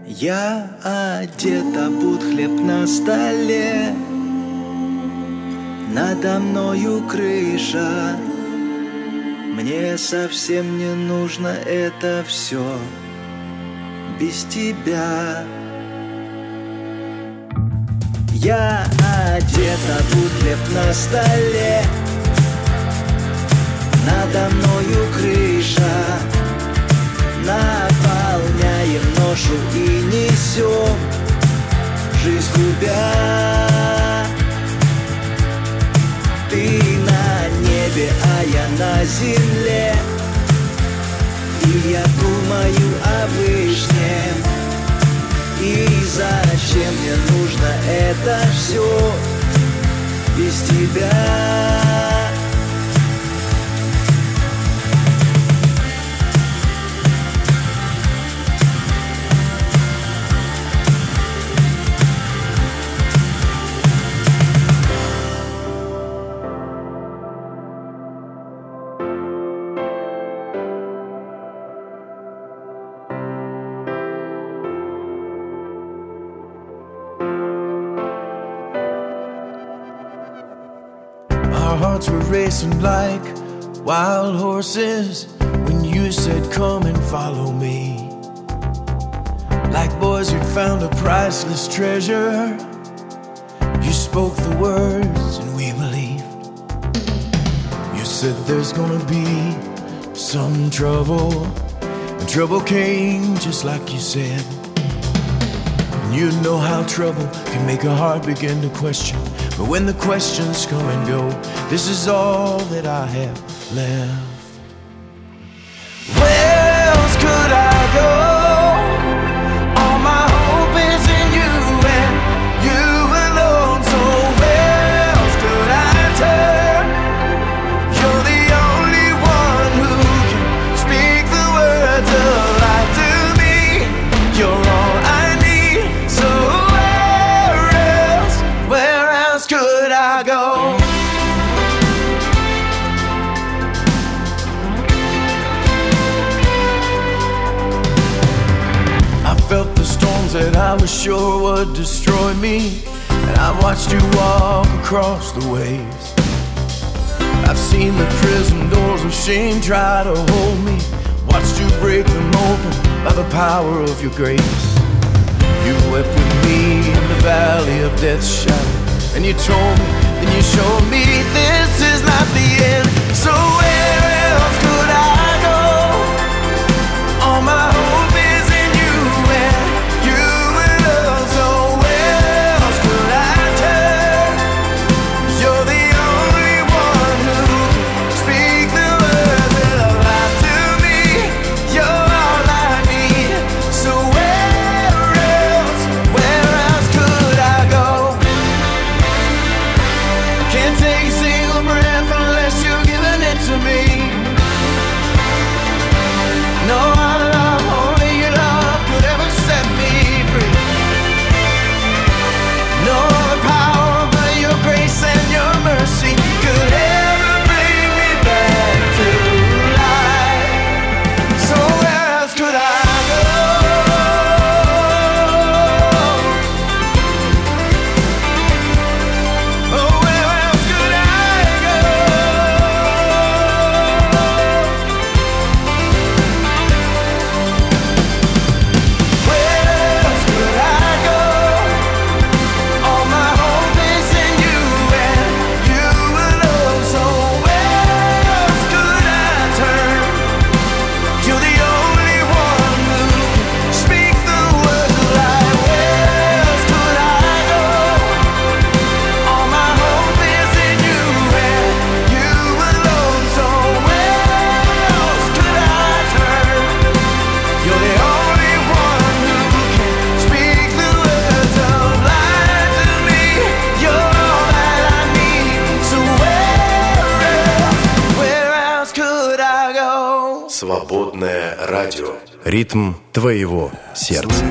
Я одет, а буд хлеб на столе. Надо мною крыша. Мне совсем не нужно это все Без тебя. Я одет, а буд хлеб на столе Надо мною крыша. Наполняем ношу и несем Жизнь губя. Ты на небе, а я на земле. И я думаю о вышнем И зачем мне нужно это все Без тебя voices when you said, Come and follow me. Like boys who'd found a priceless treasure, you spoke the words and we believed. You said, There's gonna be some trouble. And trouble came just like you said. And you know how trouble can make a heart begin to question. But when the questions come and go, this is all that I have left. sure would destroy me. And I watched you walk across the waves. I've seen the prison doors of shame try to hold me. Watched you break them open by the power of your grace. You wept with me in the valley of death's shadow. And you told me, and you showed me this is not the end. So where ритм твоего сердца.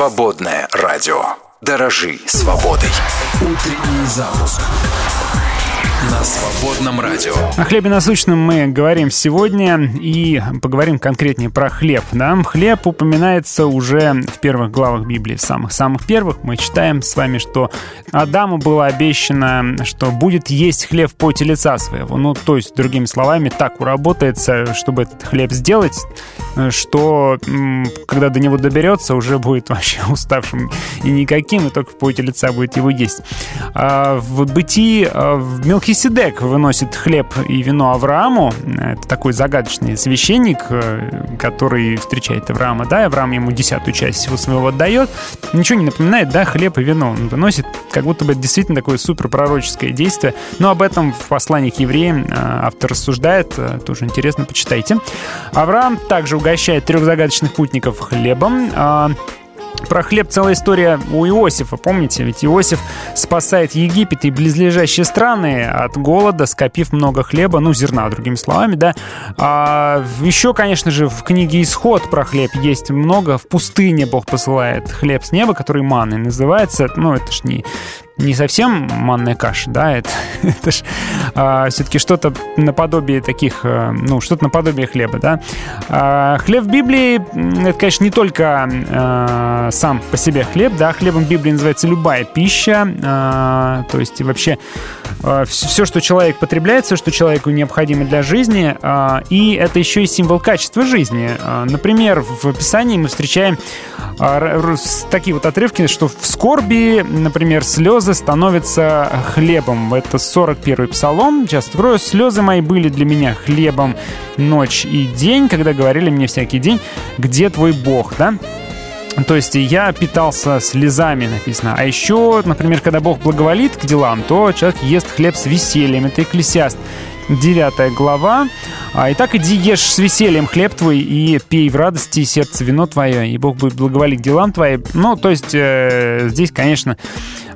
Свободное радио. Дорожи свободой. Утренний запуск на свободном радио. О хлебе насущном мы говорим сегодня и поговорим конкретнее про хлеб. Да? Хлеб упоминается уже в первых главах Библии, в самых-самых первых. Мы читаем с вами, что Адаму было обещано, что будет есть хлеб в поте лица своего. Ну, то есть, другими словами, так уработается, чтобы этот хлеб сделать, что когда до него доберется, уже будет вообще уставшим и никаким, и только в поте лица будет его есть. А в бытии а, в Мелхиседек выносит хлеб и вино Аврааму. Это такой загадочный священник, э, который встречает Авраама, да, и Авраам ему десятую часть всего своего отдает. Ничего не напоминает, да, хлеб и вино он выносит, как будто бы это действительно такое супер пророческое действие. Но об этом в послании к евреям э, автор рассуждает, э, тоже интересно, почитайте. Авраам также угощает трех загадочных путников хлебом. Про хлеб целая история у Иосифа, помните? Ведь Иосиф спасает Египет и близлежащие страны от голода, скопив много хлеба, ну, зерна, другими словами, да. А еще, конечно же, в книге «Исход» про хлеб есть много. В пустыне Бог посылает хлеб с неба, который манной называется. Ну, это ж не не совсем манная каша, да, это, это ж а, все-таки что-то наподобие таких, а, ну, что-то наподобие хлеба, да. А, хлеб в Библии, это, конечно, не только а, сам по себе хлеб, да, хлебом Библии называется любая пища, а, то есть вообще все, что человек потребляет, все, что человеку необходимо для жизни, а, и это еще и символ качества жизни. А, Например, в Писании мы встречаем а, такие вот отрывки, что в скорби, например, слезы становятся хлебом. Это 41-й псалом. Сейчас открою. «Слезы мои были для меня хлебом ночь и день, когда говорили мне всякий день, где твой Бог?» Да? То есть я питался слезами, написано. А еще, например, когда Бог благоволит к делам, то человек ест хлеб с весельем. Это Экклесиаст, 9 глава. А, «Итак, иди ешь с весельем хлеб твой и пей в радости сердце вино твое, и Бог будет благоволить делам твоим». Ну, то есть э, здесь, конечно,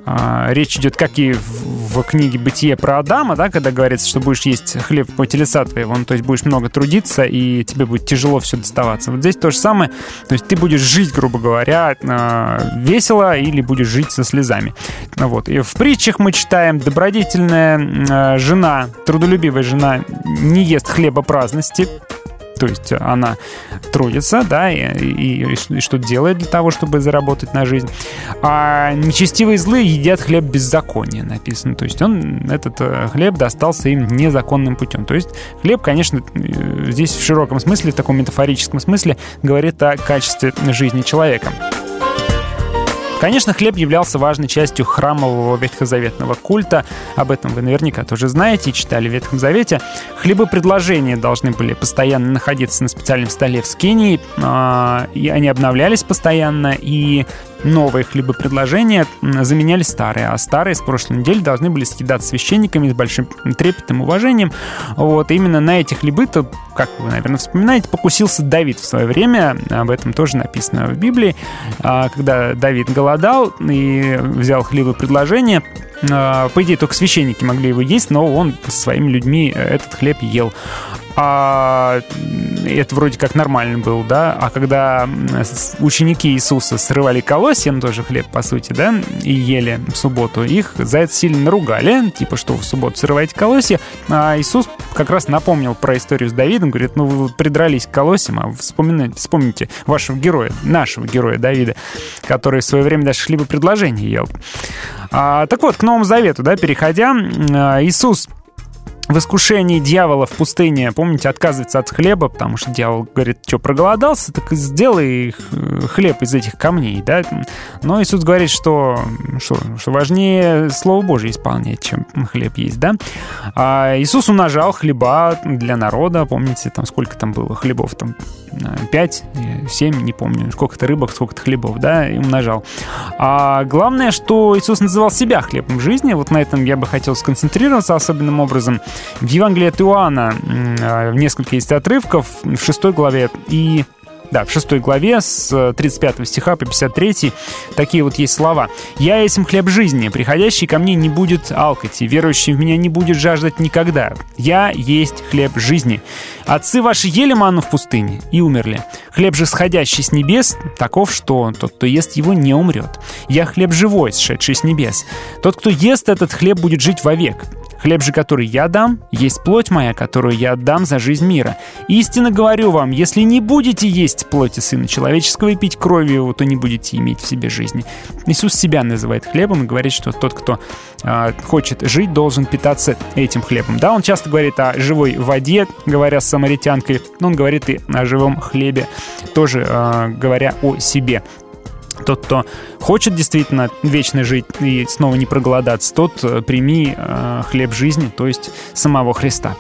речь идет, как и в, в книге «Бытие» про Адама, да, когда говорится, что будешь есть хлеб по телеса твоего, то есть будешь много трудиться, и тебе будет тяжело все доставаться. Вот здесь то же самое, то есть ты будешь жить, грубо говоря, а, весело или будешь жить со слезами. Вот. И в притчах мы читаем, добродетельная а, жена, трудолюбивая жена не ест хлеба праздности, то есть она трудится, да, и, и- и что делает для того, чтобы заработать на жизнь. А нечестивые злые едят хлеб беззакония, написано. То есть он, этот э, хлеб достался им незаконным путем. То есть хлеб, конечно, э, здесь в широком смысле, в таком метафорическом смысле, говорит о качестве жизни человека. Конечно, хлеб являлся важной частью храмового ветхозаветного культа. Об этом вы наверняка тоже знаете и читали в Ветхом Завете. Хлебопредложения должны были постоянно находиться на специальном столе в Скинии, а, и они обновлялись постоянно, и новые хлебопредложения заменяли старые, а старые с прошлой недели должны были съедаться священниками с большим трепетом и уважением. Вот, именно на эти хлебы-то, как вы, наверное, вспоминаете, покусился Давид в свое время, об этом тоже написано в Библии, А, когда Давид голодал и взял хлебопредложение, а, по идее, только священники могли его есть, но он со своими людьми этот хлеб ел. А это вроде как нормально было, да? А когда ученики Иисуса срывали колосья, ну тоже хлеб, по сути, да, и ели в субботу, их за это сильно наругали, типа, что в субботу срываете колосья, а Иисус как раз напомнил про историю с Давидом, говорит, ну вы придрались к колосьям, а вспоминайте, вспомните вашего героя, нашего героя Давида, который в свое время даже хлебопредложение ел. А, так вот, к Новому Завету, да, переходя, а, Иисус в искушении дьявола в пустыне, помните, отказывается от хлеба, потому что дьявол говорит, что проголодался, так и сделай х- хлеб из этих камней, да. Но Иисус говорит, что, что, что важнее Слово Божье исполнять, чем хлеб есть, да. А Иисус умножал хлеба для народа, помните, там сколько там было хлебов, там 5, 7, не помню, сколько-то рыбок, сколько-то хлебов, да, и умножал. А главное, что Иисус называл себя хлебом жизни, вот на этом я бы хотел сконцентрироваться особенным образом. В Евангелии от Иоанна а, несколько есть отрывков в 6 главе и Да, в 6 главе с э, 35 стиха по 53 такие вот есть слова. «Я есть хлеб жизни, приходящий ко мне не будет алкать, и верующий в меня не будет жаждать никогда. Я есть хлеб жизни. Отцы ваши ели ману в пустыне и умерли. Хлеб же, сходящий с небес, таков, что тот, кто ест его, не умрет. Я хлеб живой, сшедший с небес. Тот, кто ест этот хлеб, будет жить вовек. Хлеб же, который я дам, есть плоть моя, которую я отдам за жизнь мира. Истинно говорю вам, если не будете есть плоти Сына Человеческого и пить кровью его, то не будете иметь в себе жизни. Иисус себя называет хлебом и говорит, что тот, кто а, хочет жить, должен питаться этим хлебом. Да, он часто говорит о живой воде, говоря с самаритянкой, но он говорит и о живом хлебе, тоже а, говоря о себе. Тот, кто хочет действительно вечно жить и снова не проголодаться, тот э, прими э, хлеб жизни, то есть самого Христа.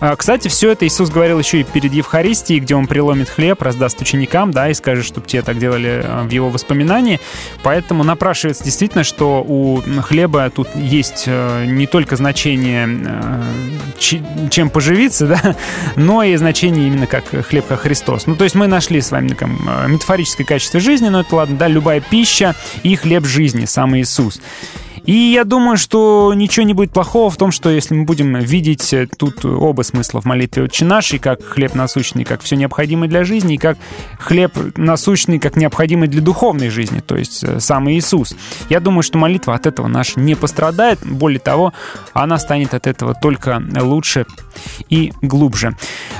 А, Кстати, все это Иисус говорил еще и перед Евхаристией, где Он преломит хлеб, раздаст ученикам, да, и скажет, чтобы те так делали э, в Его воспоминании. Поэтому напрашивается действительно, что у хлеба тут есть э, не только значение, э, чем поживиться, да, но и значение именно как хлеб, как Христос. Ну, то есть мы нашли с вами такое, э, метафорическое качество жизни, но это ладно, да, любая пища и хлеб жизни, сам Иисус. И я думаю, что ничего не будет плохого в том, что если мы будем видеть э, тут оба смысла в молитве «Отче наш», и как хлеб насущный, как все необходимое для жизни, и как хлеб насущный, как необходимый для духовной жизни, то есть э, сам Иисус. Я думаю, что молитва от этого наша не пострадает. Более того, она станет от этого только лучше и глубже.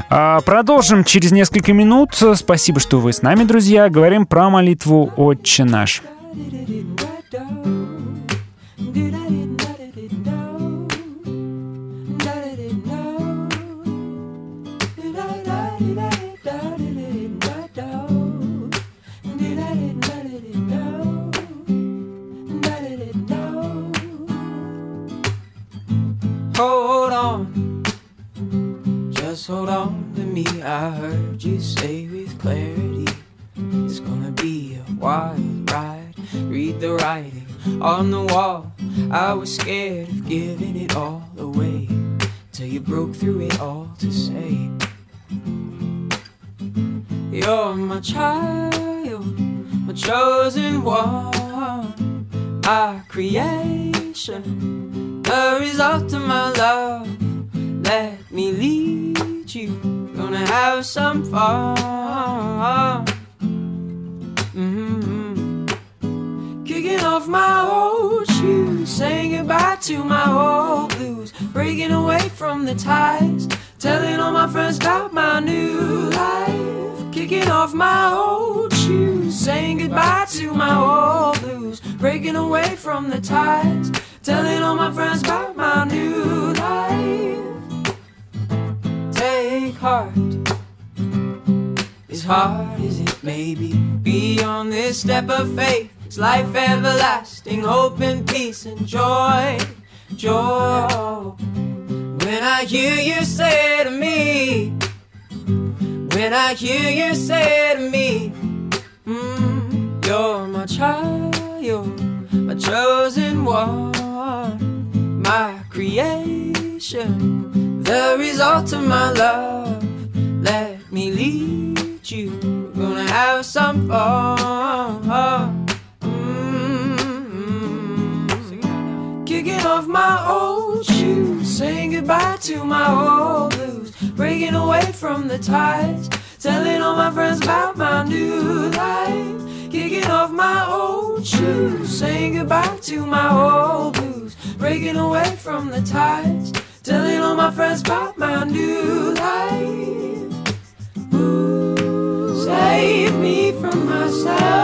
А, Продолжим через несколько минут. Спасибо, что вы с нами, друзья. Говорим про молитву «Отче наш». Hold on, just hold on to me. I heard you say with clarity, it's gonna be a wild ride. Read the writing on the wall. I was scared of giving it all away till you broke through it all to say, You're my child, my chosen one, my creation, the result my love. Let me lead you, gonna have some fun. Mhm. Kicking off my old shoes, saying goodbye to my old blues, breaking away from the ties, telling all my friends about my new life. Kicking off my old shoes, saying goodbye to my old blues, breaking away from the ties, telling all my friends about my new life. Take heart, as hard as it may be, be on this step of faith. It's life everlasting, hope and peace and joy, joy. When I hear you say to me, when I hear you say to me, mm, you're my child, you're my chosen one, my creation, the result of my love. Let me lead you, gonna have some fun. Mm-hmm. Kicking off my old shoes, saying goodbye to my old blues, breaking away from the ties, telling all my friends about my new life. Kicking off my old shoes, saying goodbye to my old blues, breaking away from the ties, telling all my friends about my new life. Ooh, save me from myself.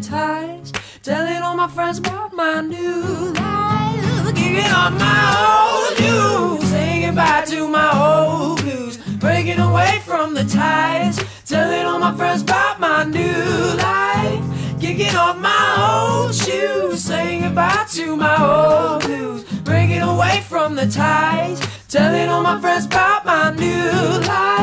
Ties, telling all my friends about my new life. Kicking off my old shoes, saying goodbye to my old blues, breaking away from the ties, telling all my friends about my new life. Kicking off my old shoes. Saying goodbye to my old blues. Breaking away from the ties. Telling all my friends about my new life.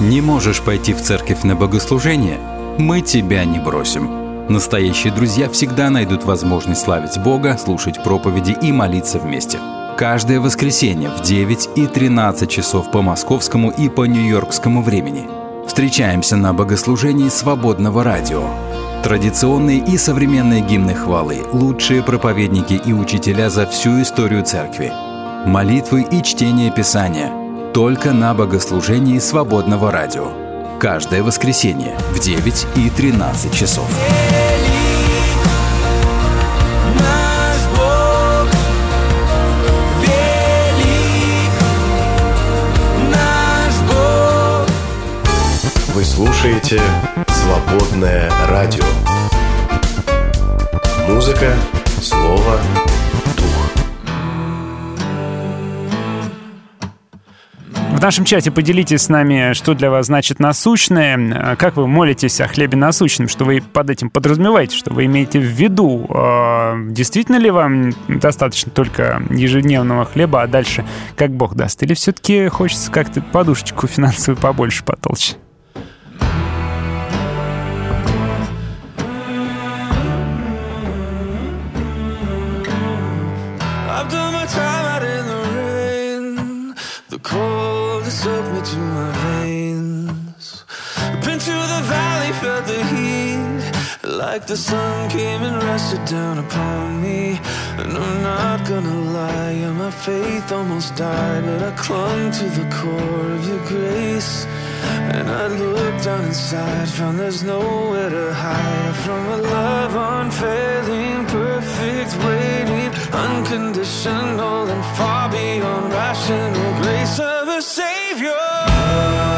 Не можешь пойти в церковь на богослужение? Мы тебя не бросим. Настоящие друзья всегда найдут возможность славить Бога, слушать проповеди и молиться вместе. Каждое воскресенье в 9 и 13 часов по московскому и по нью-йоркскому времени. Встречаемся на богослужении свободного радио. Традиционные и современные гимны хвалы, лучшие проповедники и учителя за всю историю церкви. Молитвы и чтение Писания. Только на богослужении свободного радио. Каждое воскресенье в 9 и 13 часов. Вы слушаете «Свободное радио». Музыка, слово, дух. В нашем чате поделитесь с нами, что для вас значит насущное, как вы молитесь о хлебе насущном, что вы под этим подразумеваете, что вы имеете в виду. Э, Действительно ли вам достаточно только ежедневного хлеба, а дальше как Бог даст? Или все-таки хочется как-то подушечку финансовую побольше потолчь? Like the sun came and rested down upon me. And I'm not gonna lie, yeah, my faith almost died. But I clung to the core of your grace. And I looked down inside, found there's nowhere to hide from a love unfailing, perfect, waiting, unconditional, and far beyond rational grace of a Savior.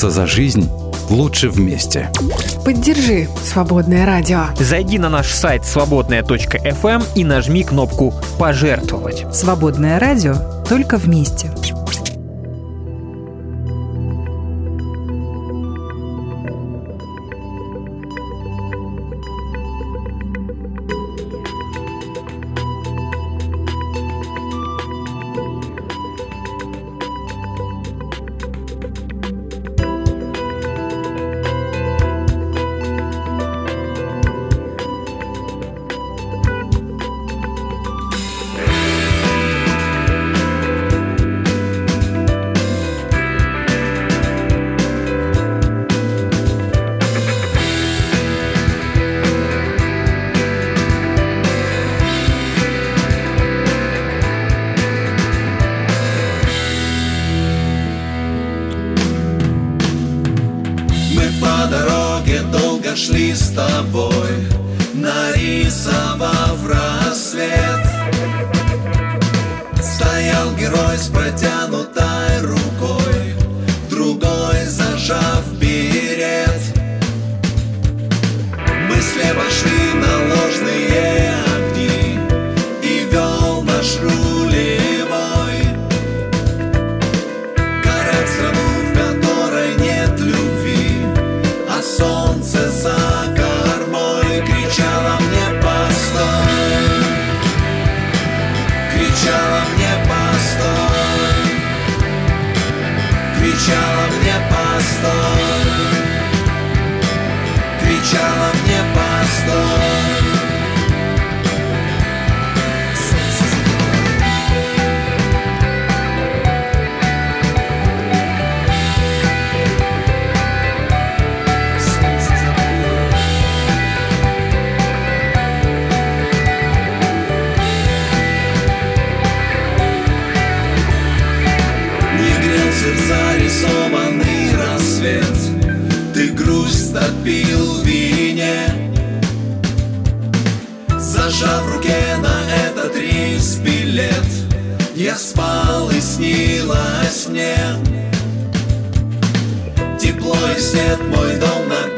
Бороться за жизнь лучше вместе. Поддержи «Свободное радио». Зайди на наш сайт свободная.фм и нажми кнопку «Пожертвовать». Свободное радио только вместе. Билет. Я спал и снилось мне. Тепло и свет, мой дом на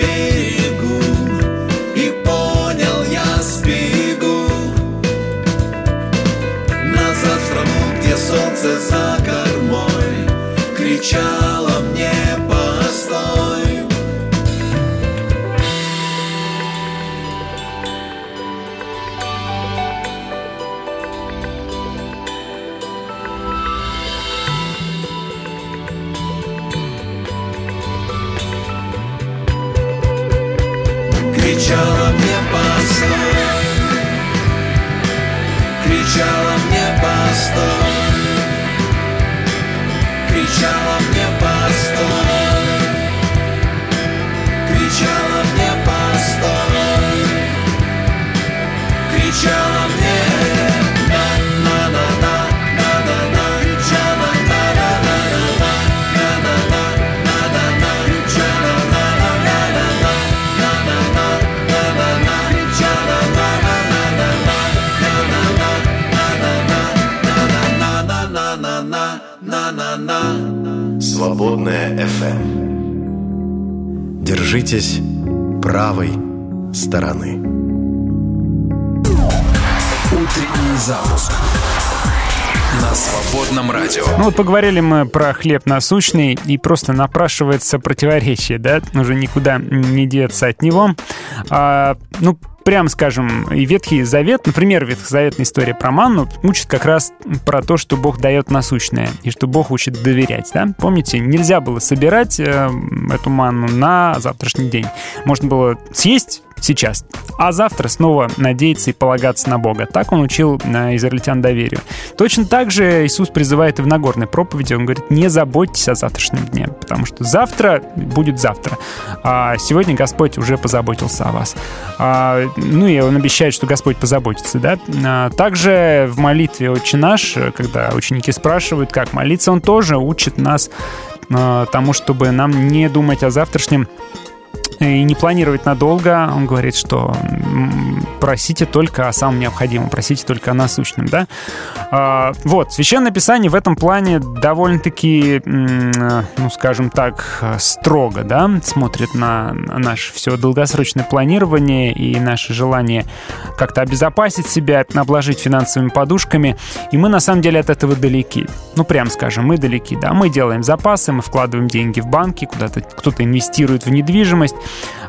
Свободная FM. Держитесь правой стороны. Утренний запуск на свободном радио. Ну вот поговорили мы про хлеб насущный, и просто напрашивается противоречие, да, уже никуда не деться от него. А, ну, прям скажем, и Ветхий Завет, например, Ветхозаветная история про манну учит как раз про то, что Бог дает насущное, и что Бог учит доверять, да? Помните, нельзя было собирать э, эту манну на завтрашний день. Можно было съесть сейчас, а завтра снова надеяться и полагаться на Бога. Так он учил э, израильтян доверию. Точно так же Иисус призывает и в Нагорной проповеди. Он говорит, не заботьтесь о завтрашнем дне, потому что завтра будет завтра. А сегодня Господь уже позаботился о вас. А, ну и он обещает, что Господь позаботится, да. А, также в молитве «Отче наш», когда ученики спрашивают, как молиться, он тоже учит нас а, тому, чтобы нам не думать о завтрашнем и не планировать надолго. Он говорит, что просите только о самом необходимом, просите только о насущном, да. А, вот, Священное Писание в этом плане довольно-таки, ну, скажем так, строго, да, смотрит на наше все долгосрочное планирование и наше желание как-то обезопасить себя, обложить финансовыми подушками. И мы, на самом деле, от этого далеки. Ну, прям скажем, мы далеки, да. Мы делаем запасы, мы вкладываем деньги в банки, куда-то кто-то инвестирует в недвижимость,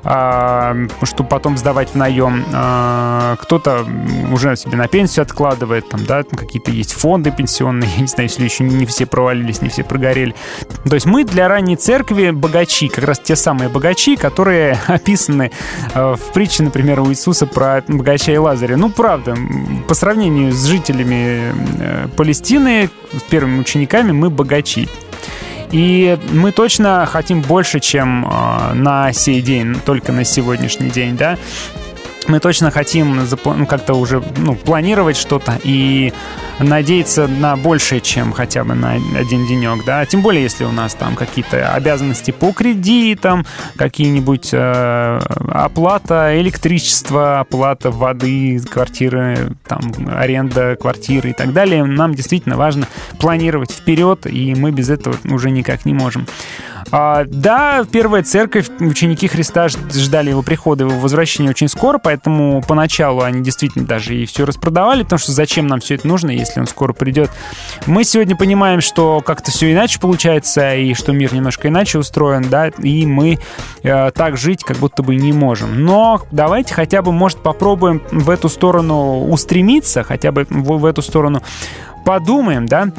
чтобы потом сдавать в наем. А, кто-то уже себе на пенсию откладывает, там, да, какие-то есть фонды пенсионные, я не знаю, если еще не все провалились, не все прогорели. То есть мы для ранней церкви богачи, как раз те самые богачи, которые описаны э, в притче, например, у Иисуса про богача и Лазаря. Ну, правда, по сравнению с жителями э, Палестины, с первыми учениками, мы богачи. И мы точно хотим больше, чем э, на сей день, только на сегодняшний день, да. Мы точно хотим ну, как-то уже ну, планировать что-то и надеяться на большее, чем хотя бы на один денек, да, тем более, если у нас там какие-то обязанности по кредитам, какие-нибудь э, оплата электричества, оплата воды, квартиры, там, аренда квартиры и так далее, нам действительно важно планировать вперед, и мы без этого уже никак не можем. А, да, первая церковь, ученики Христа ждали его прихода, его возвращения очень скоро, поэтому поначалу они действительно даже и все распродавали, потому что зачем нам все это нужно, если он скоро придет. Мы сегодня понимаем, что как-то все иначе получается, и что мир немножко иначе устроен, да, и мы э, так жить как будто бы не можем. Но давайте хотя бы, может, попробуем в эту сторону устремиться, хотя бы в, в эту сторону подумаем, да.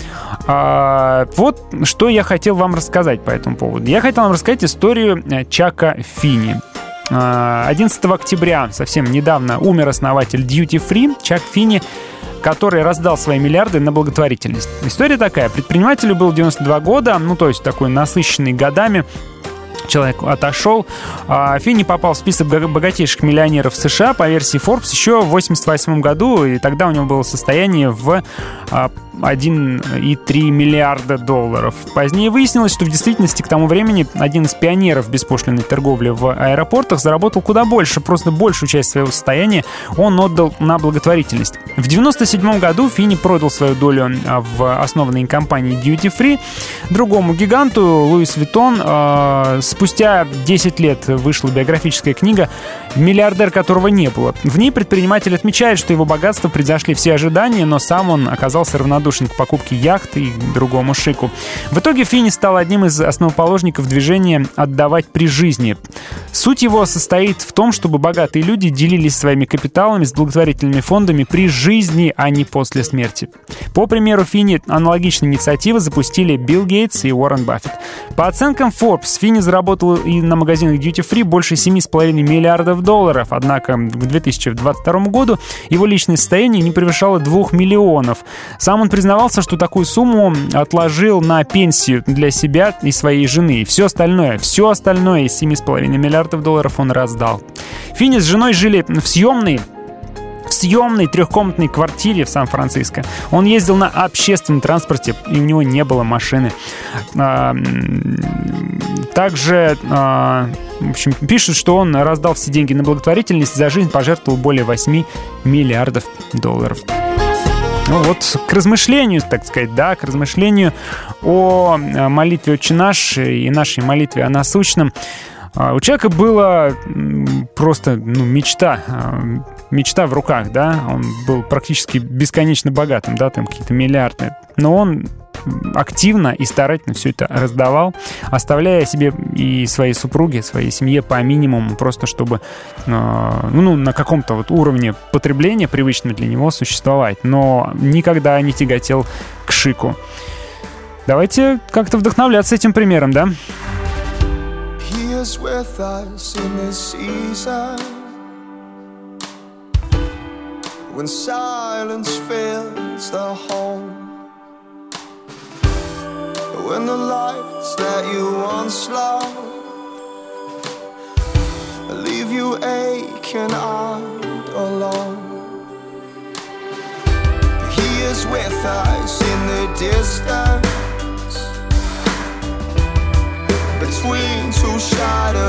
А, вот что я хотел вам рассказать по этому поводу. Я хотел вам рассказать историю э, Чака Фини. А, 11 октября, совсем недавно, умер основатель Duty Free Чак Фини, который раздал свои миллиарды на благотворительность. История такая. Предпринимателю было 92 года, ну, то есть такой насыщенный годами, человек отошел. А, Финни попал в список бога- богатейших миллионеров США по версии Forbes еще в 1988 году, и тогда у него было состояние в а, 1,3 миллиарда долларов. Позднее выяснилось, что в действительности к тому времени один из пионеров беспошлиной торговли в аэропортах заработал куда больше, просто большую часть своего состояния он отдал на благотворительность. В 1997 году Финни продал свою долю а, в основанной компании Duty Free другому гиганту Луис Виттон. А, Спустя 10 лет вышла биографическая книга «Миллиардер, которого не было». В ней предприниматель отмечает, что его богатство превзошли все ожидания, но сам он оказался равнодушен к покупке яхты и другому шику. В итоге Финни стал одним из основоположников движения «отдавать при жизни». Суть его состоит в том, чтобы богатые люди делились своими капиталами с благотворительными фондами при жизни, а не после смерти. По примеру Финни аналогичные инициативы запустили Билл Гейтс и Уоррен Баффет. По оценкам Forbes, Финни заработал и на магазинах Duty Free больше 7,5 миллиардов долларов, однако к 2022 году его личное состояние не превышало 2 миллионов. Сам он признавался, что такую сумму отложил на пенсию для себя и своей жены. Все остальное, все остальное из 7,5 миллиардов долларов он раздал. Финни с женой жили в съемной в съемной трехкомнатной квартире в Сан-Франциско. Он ездил на общественном транспорте, и у него не было машины. А, Также, а, в общем, пишут, что он раздал все деньги на благотворительность, за жизнь пожертвовал более 8 миллиардов долларов. Ну вот к размышлению, так сказать, да, к размышлению о э, молитве «Отче наш» и нашей молитве о насущном. А, У человека была просто ну, мечта, а, мечта в руках, да, он был практически бесконечно богатым, да, там какие-то миллиарды, но он активно и старательно все это раздавал, оставляя себе и своей супруге, своей семье по минимуму, просто чтобы э, ну, на каком-то вот уровне потребления, привычном для него, существовать, но никогда не тяготел к шику. Давайте как-то вдохновляться этим примером, да? When silence fills the home. When the lights that you once loved leave you aching and alone. He is with us in the distance between two shattered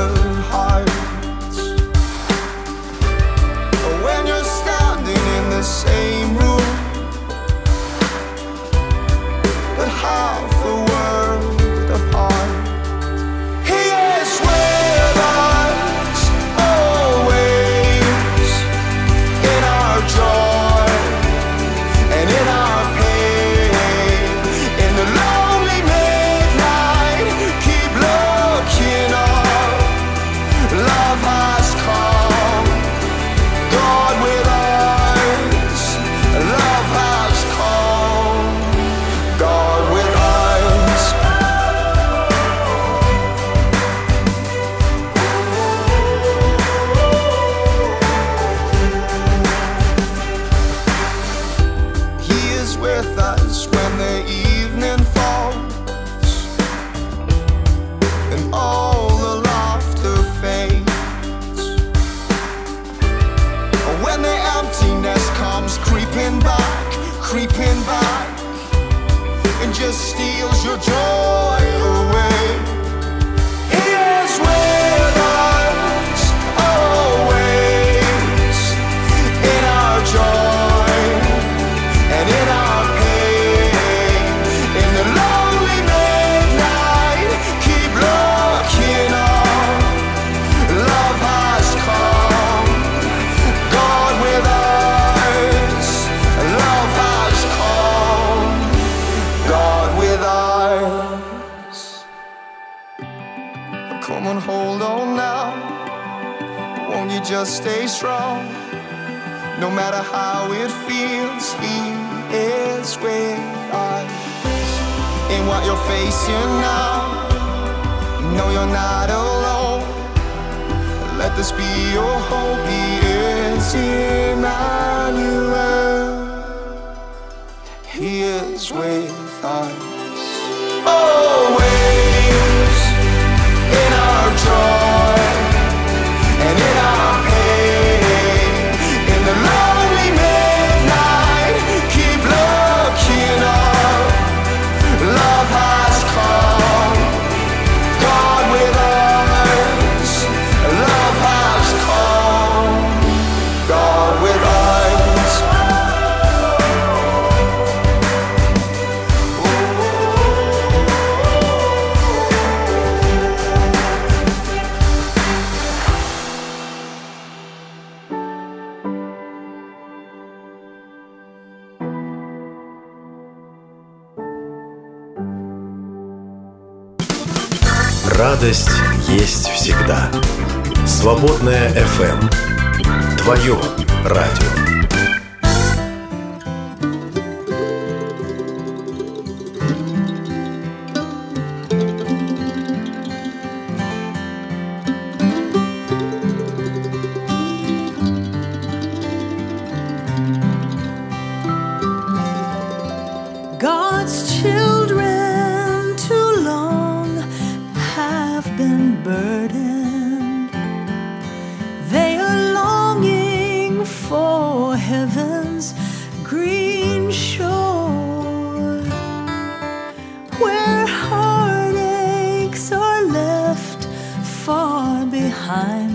I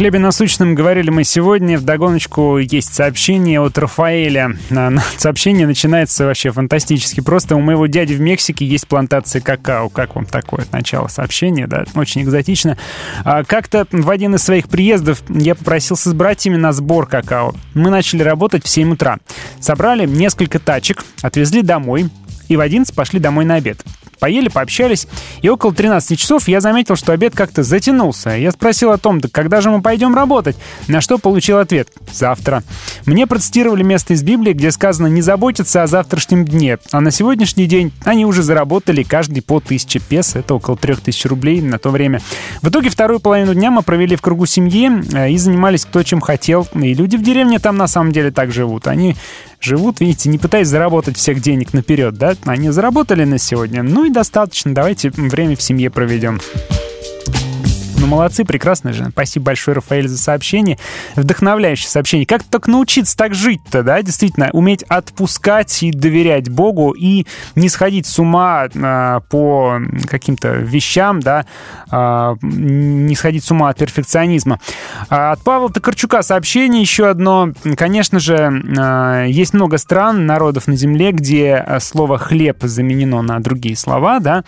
хлебе насущном говорили мы сегодня. В догоночку есть сообщение от Рафаэля. Сообщение начинается вообще фантастически просто. У моего дяди в Мексике есть плантация какао. Как вам такое начало сообщения? Да, очень экзотично. А, Как-то в один из своих приездов я попросился с братьями на сбор какао. Мы начали работать в 7 утра. Собрали несколько тачек, отвезли домой и в 11 пошли домой на обед. Поели, пообщались, и около 13 часов я заметил, что обед как-то затянулся. Я спросил о том, да когда же мы пойдем работать? На что получил ответ «завтра». Мне процитировали место из Библии, где сказано «не заботиться о завтрашнем дне», а на сегодняшний день они уже заработали каждый по 1000 песо, это около 3000 рублей на то время. В итоге вторую половину дня мы провели в кругу семьи э, и занимались кто чем хотел. И люди в деревне там на самом деле так живут. Они живут, видите, не пытаясь заработать всех денег наперед, да? Они заработали на сегодня, ну и достаточно, давайте время в семье проведем. Ну, молодцы, прекрасно же. Спасибо большое, Рафаэль, за сообщение. Вдохновляющее сообщение. Как только научиться так жить-то, да, действительно, уметь отпускать и доверять Богу и не сходить с ума а, по каким-то вещам, да, а, не сходить с ума от перфекционизма. А, от Павла Токарчука сообщение еще одно. Конечно же, а, есть много стран, народов на Земле, где слово «хлеб» заменено на другие слова, да.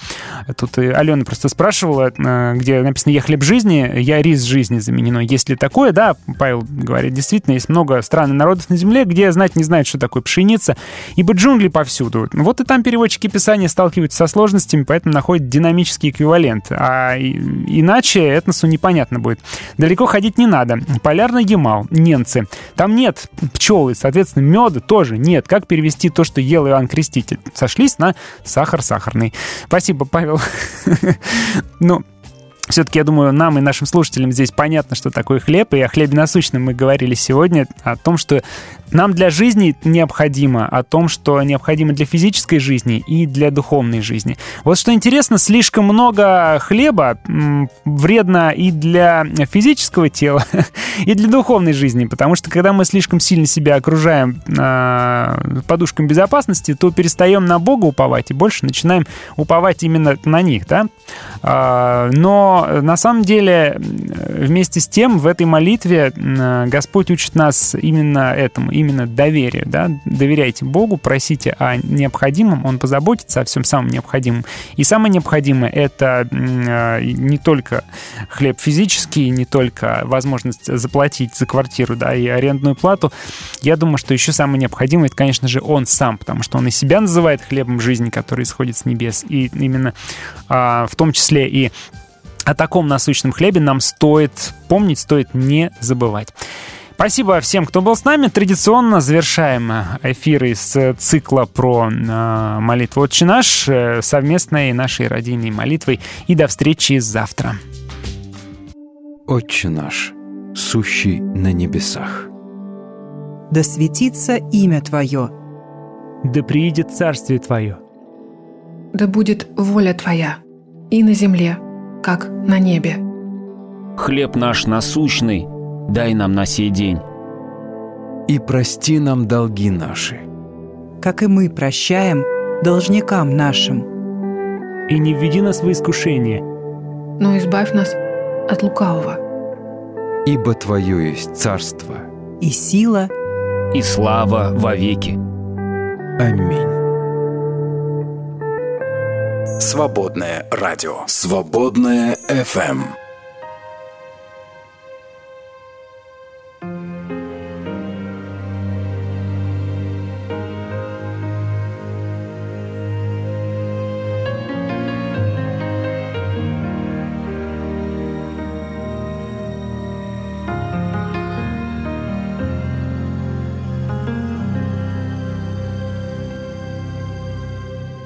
Тут Алена просто спрашивала, где написано «я хлеб жизни», «я рис жизни» заменено. Есть ли такое? Да, Павел говорит, действительно, есть много стран и народов на Земле, где знать не знают, что такое пшеница, ибо джунгли повсюду. Вот и там переводчики Писания сталкиваются со сложностями, поэтому находят динамический эквивалент. А иначе этносу непонятно будет. Далеко ходить не надо. Полярный Ямал, немцы. Там нет пчелы, соответственно, меда тоже нет. Как перевести то, что ел Иоанн Креститель? Сошлись на сахар сахарный. Спасибо, Павел. Ну, все-таки, я думаю, нам и нашим слушателям здесь понятно, что такое хлеб, и о хлебе насущном мы говорили сегодня, о том, что нам для жизни необходимо, о том, что необходимо для физической жизни и для духовной жизни. Вот что интересно, слишком много хлеба вредно и для физического тела, и для духовной жизни, потому что когда мы слишком сильно себя окружаем э, подушками безопасности, то перестаем на Бога уповать и больше начинаем уповать именно на них, да? А, Но на самом деле э, вместе с тем в этой молитве э, Господь учит нас именно этому, именно доверию, да? Доверяйте Богу, просите о необходимом, Он позаботится о всем самом необходимом. И самое необходимое — это э, не только хлеб физический, не только возможность заплатить за квартиру, да, и арендную плату. Я думаю, что еще самое необходимое — это, конечно же, Он сам, потому что Он и себя называет хлебом жизни, который исходит с небес. И именно а, в том числе и о таком насущном хлебе нам стоит помнить, стоит не забывать. Спасибо всем, кто был с нами. Традиционно завершаем эфир из э, цикла про э, молитву «Отче наш» э, совместной нашей родийной молитвой. И до встречи завтра. Отче наш, сущий на небесах. Да светится имя Твое. Да приидет царствие Твое. Да будет воля Твоя и на земле, как на небе. Хлеб наш насущный, дай нам на сей день. И прости нам долги наши, Как и мы прощаем должникам нашим. И не введи нас в искушение, Но избавь нас от лукавого. ибо Твое есть царство. И сила, И слава вовеки. Аминь. Свободное радио. Свободное FM.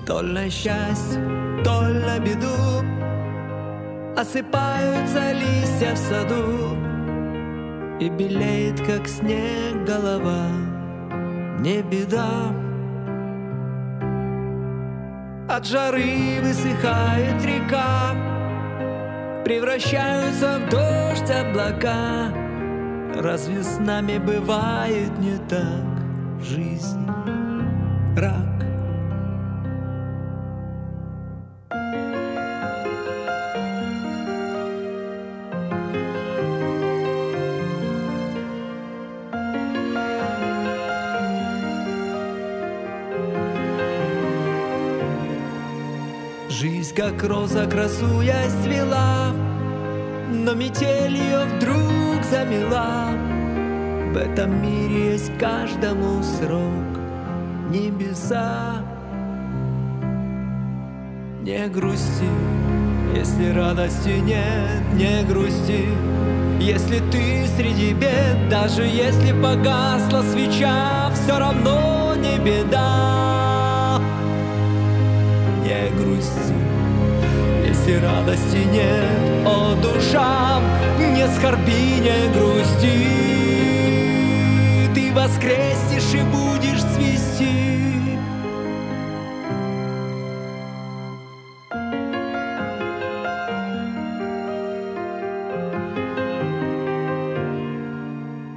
То на счастье, то на беду Осыпаются листья в саду И белеет, как снег, голова. Не беда. От жары высыхает река Превращаются в дождь облака. Разве с нами бывает не так? В жизни? Рак как роза, красу я свела, Но метель ее вдруг замела. В этом мире есть каждому срок Небеса. Не грусти, если радости нет, не грусти. Если ты среди бед, даже если погасла свеча Все равно не беда если радости нет, о душа Не скорби, не грусти. Ты воскреснешь и будешь цвести.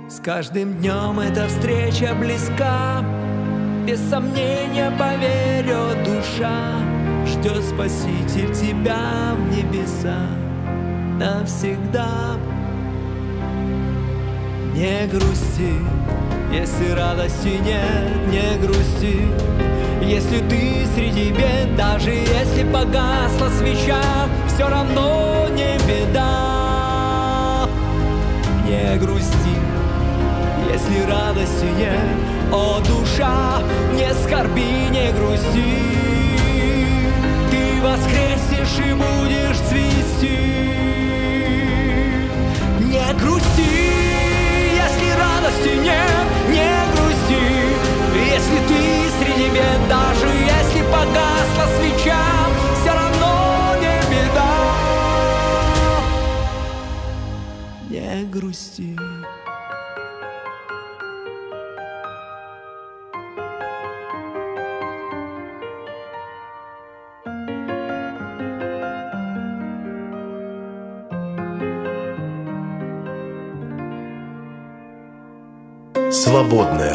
С каждым днем эта встреча близка. Без сомнения поверю душа Ждет Спаситель тебя в небеса Навсегда. Не грусти, если радости нет, не грусти. Если ты среди бед, даже если погасла свеча Все равно не беда. Не грусти, если радости нет, о душа, не скорби, не грусти, воскреснешь и будешь цвести. Не грусти, если радости нет, не грусти, если ты среди бед, даже если погасла свеча, все равно не беда. Не грусти. Свободное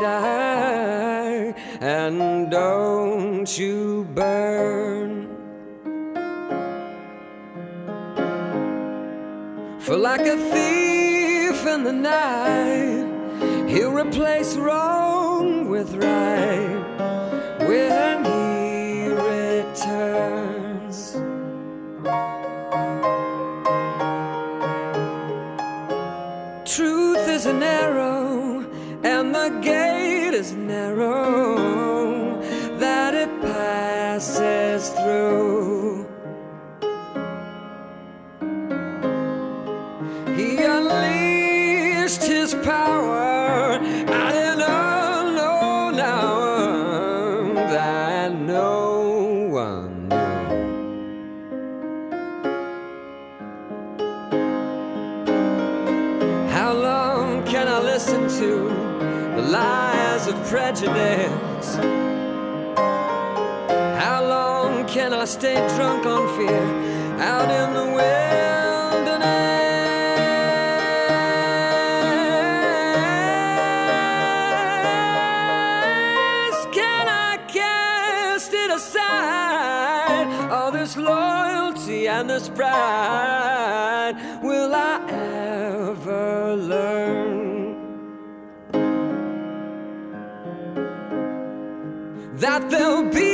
die and don't you burn. For like a thief in the night, he'll replace wrong with right stay drunk on fear out in the wilderness? Can I cast it aside? All this loyalty and this pride, will I ever learn? that there'll be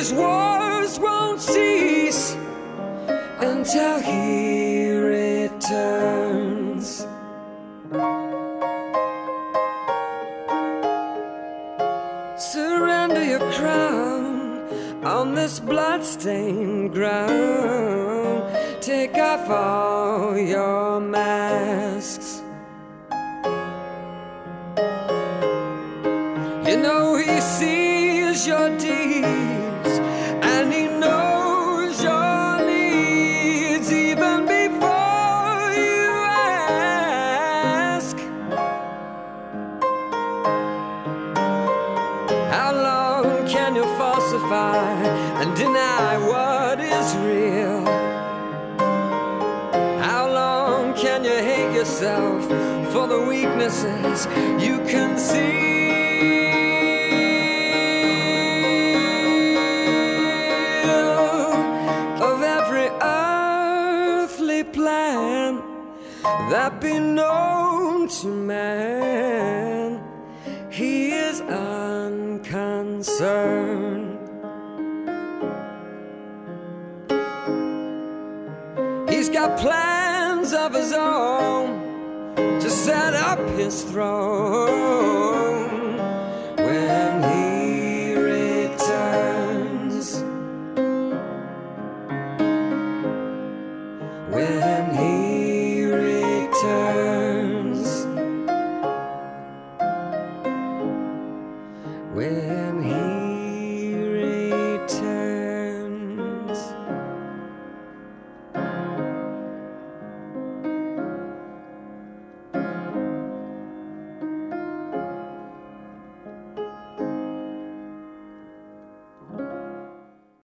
these wars won't cease until he returns. Surrender your crown on this bloodstained ground. Take off all your masks. You know he sees your deeds yourself for the weaknesses you can see? Of every earthly plan that be known to man, he is unconcerned. He's got plans of his own set up his throne.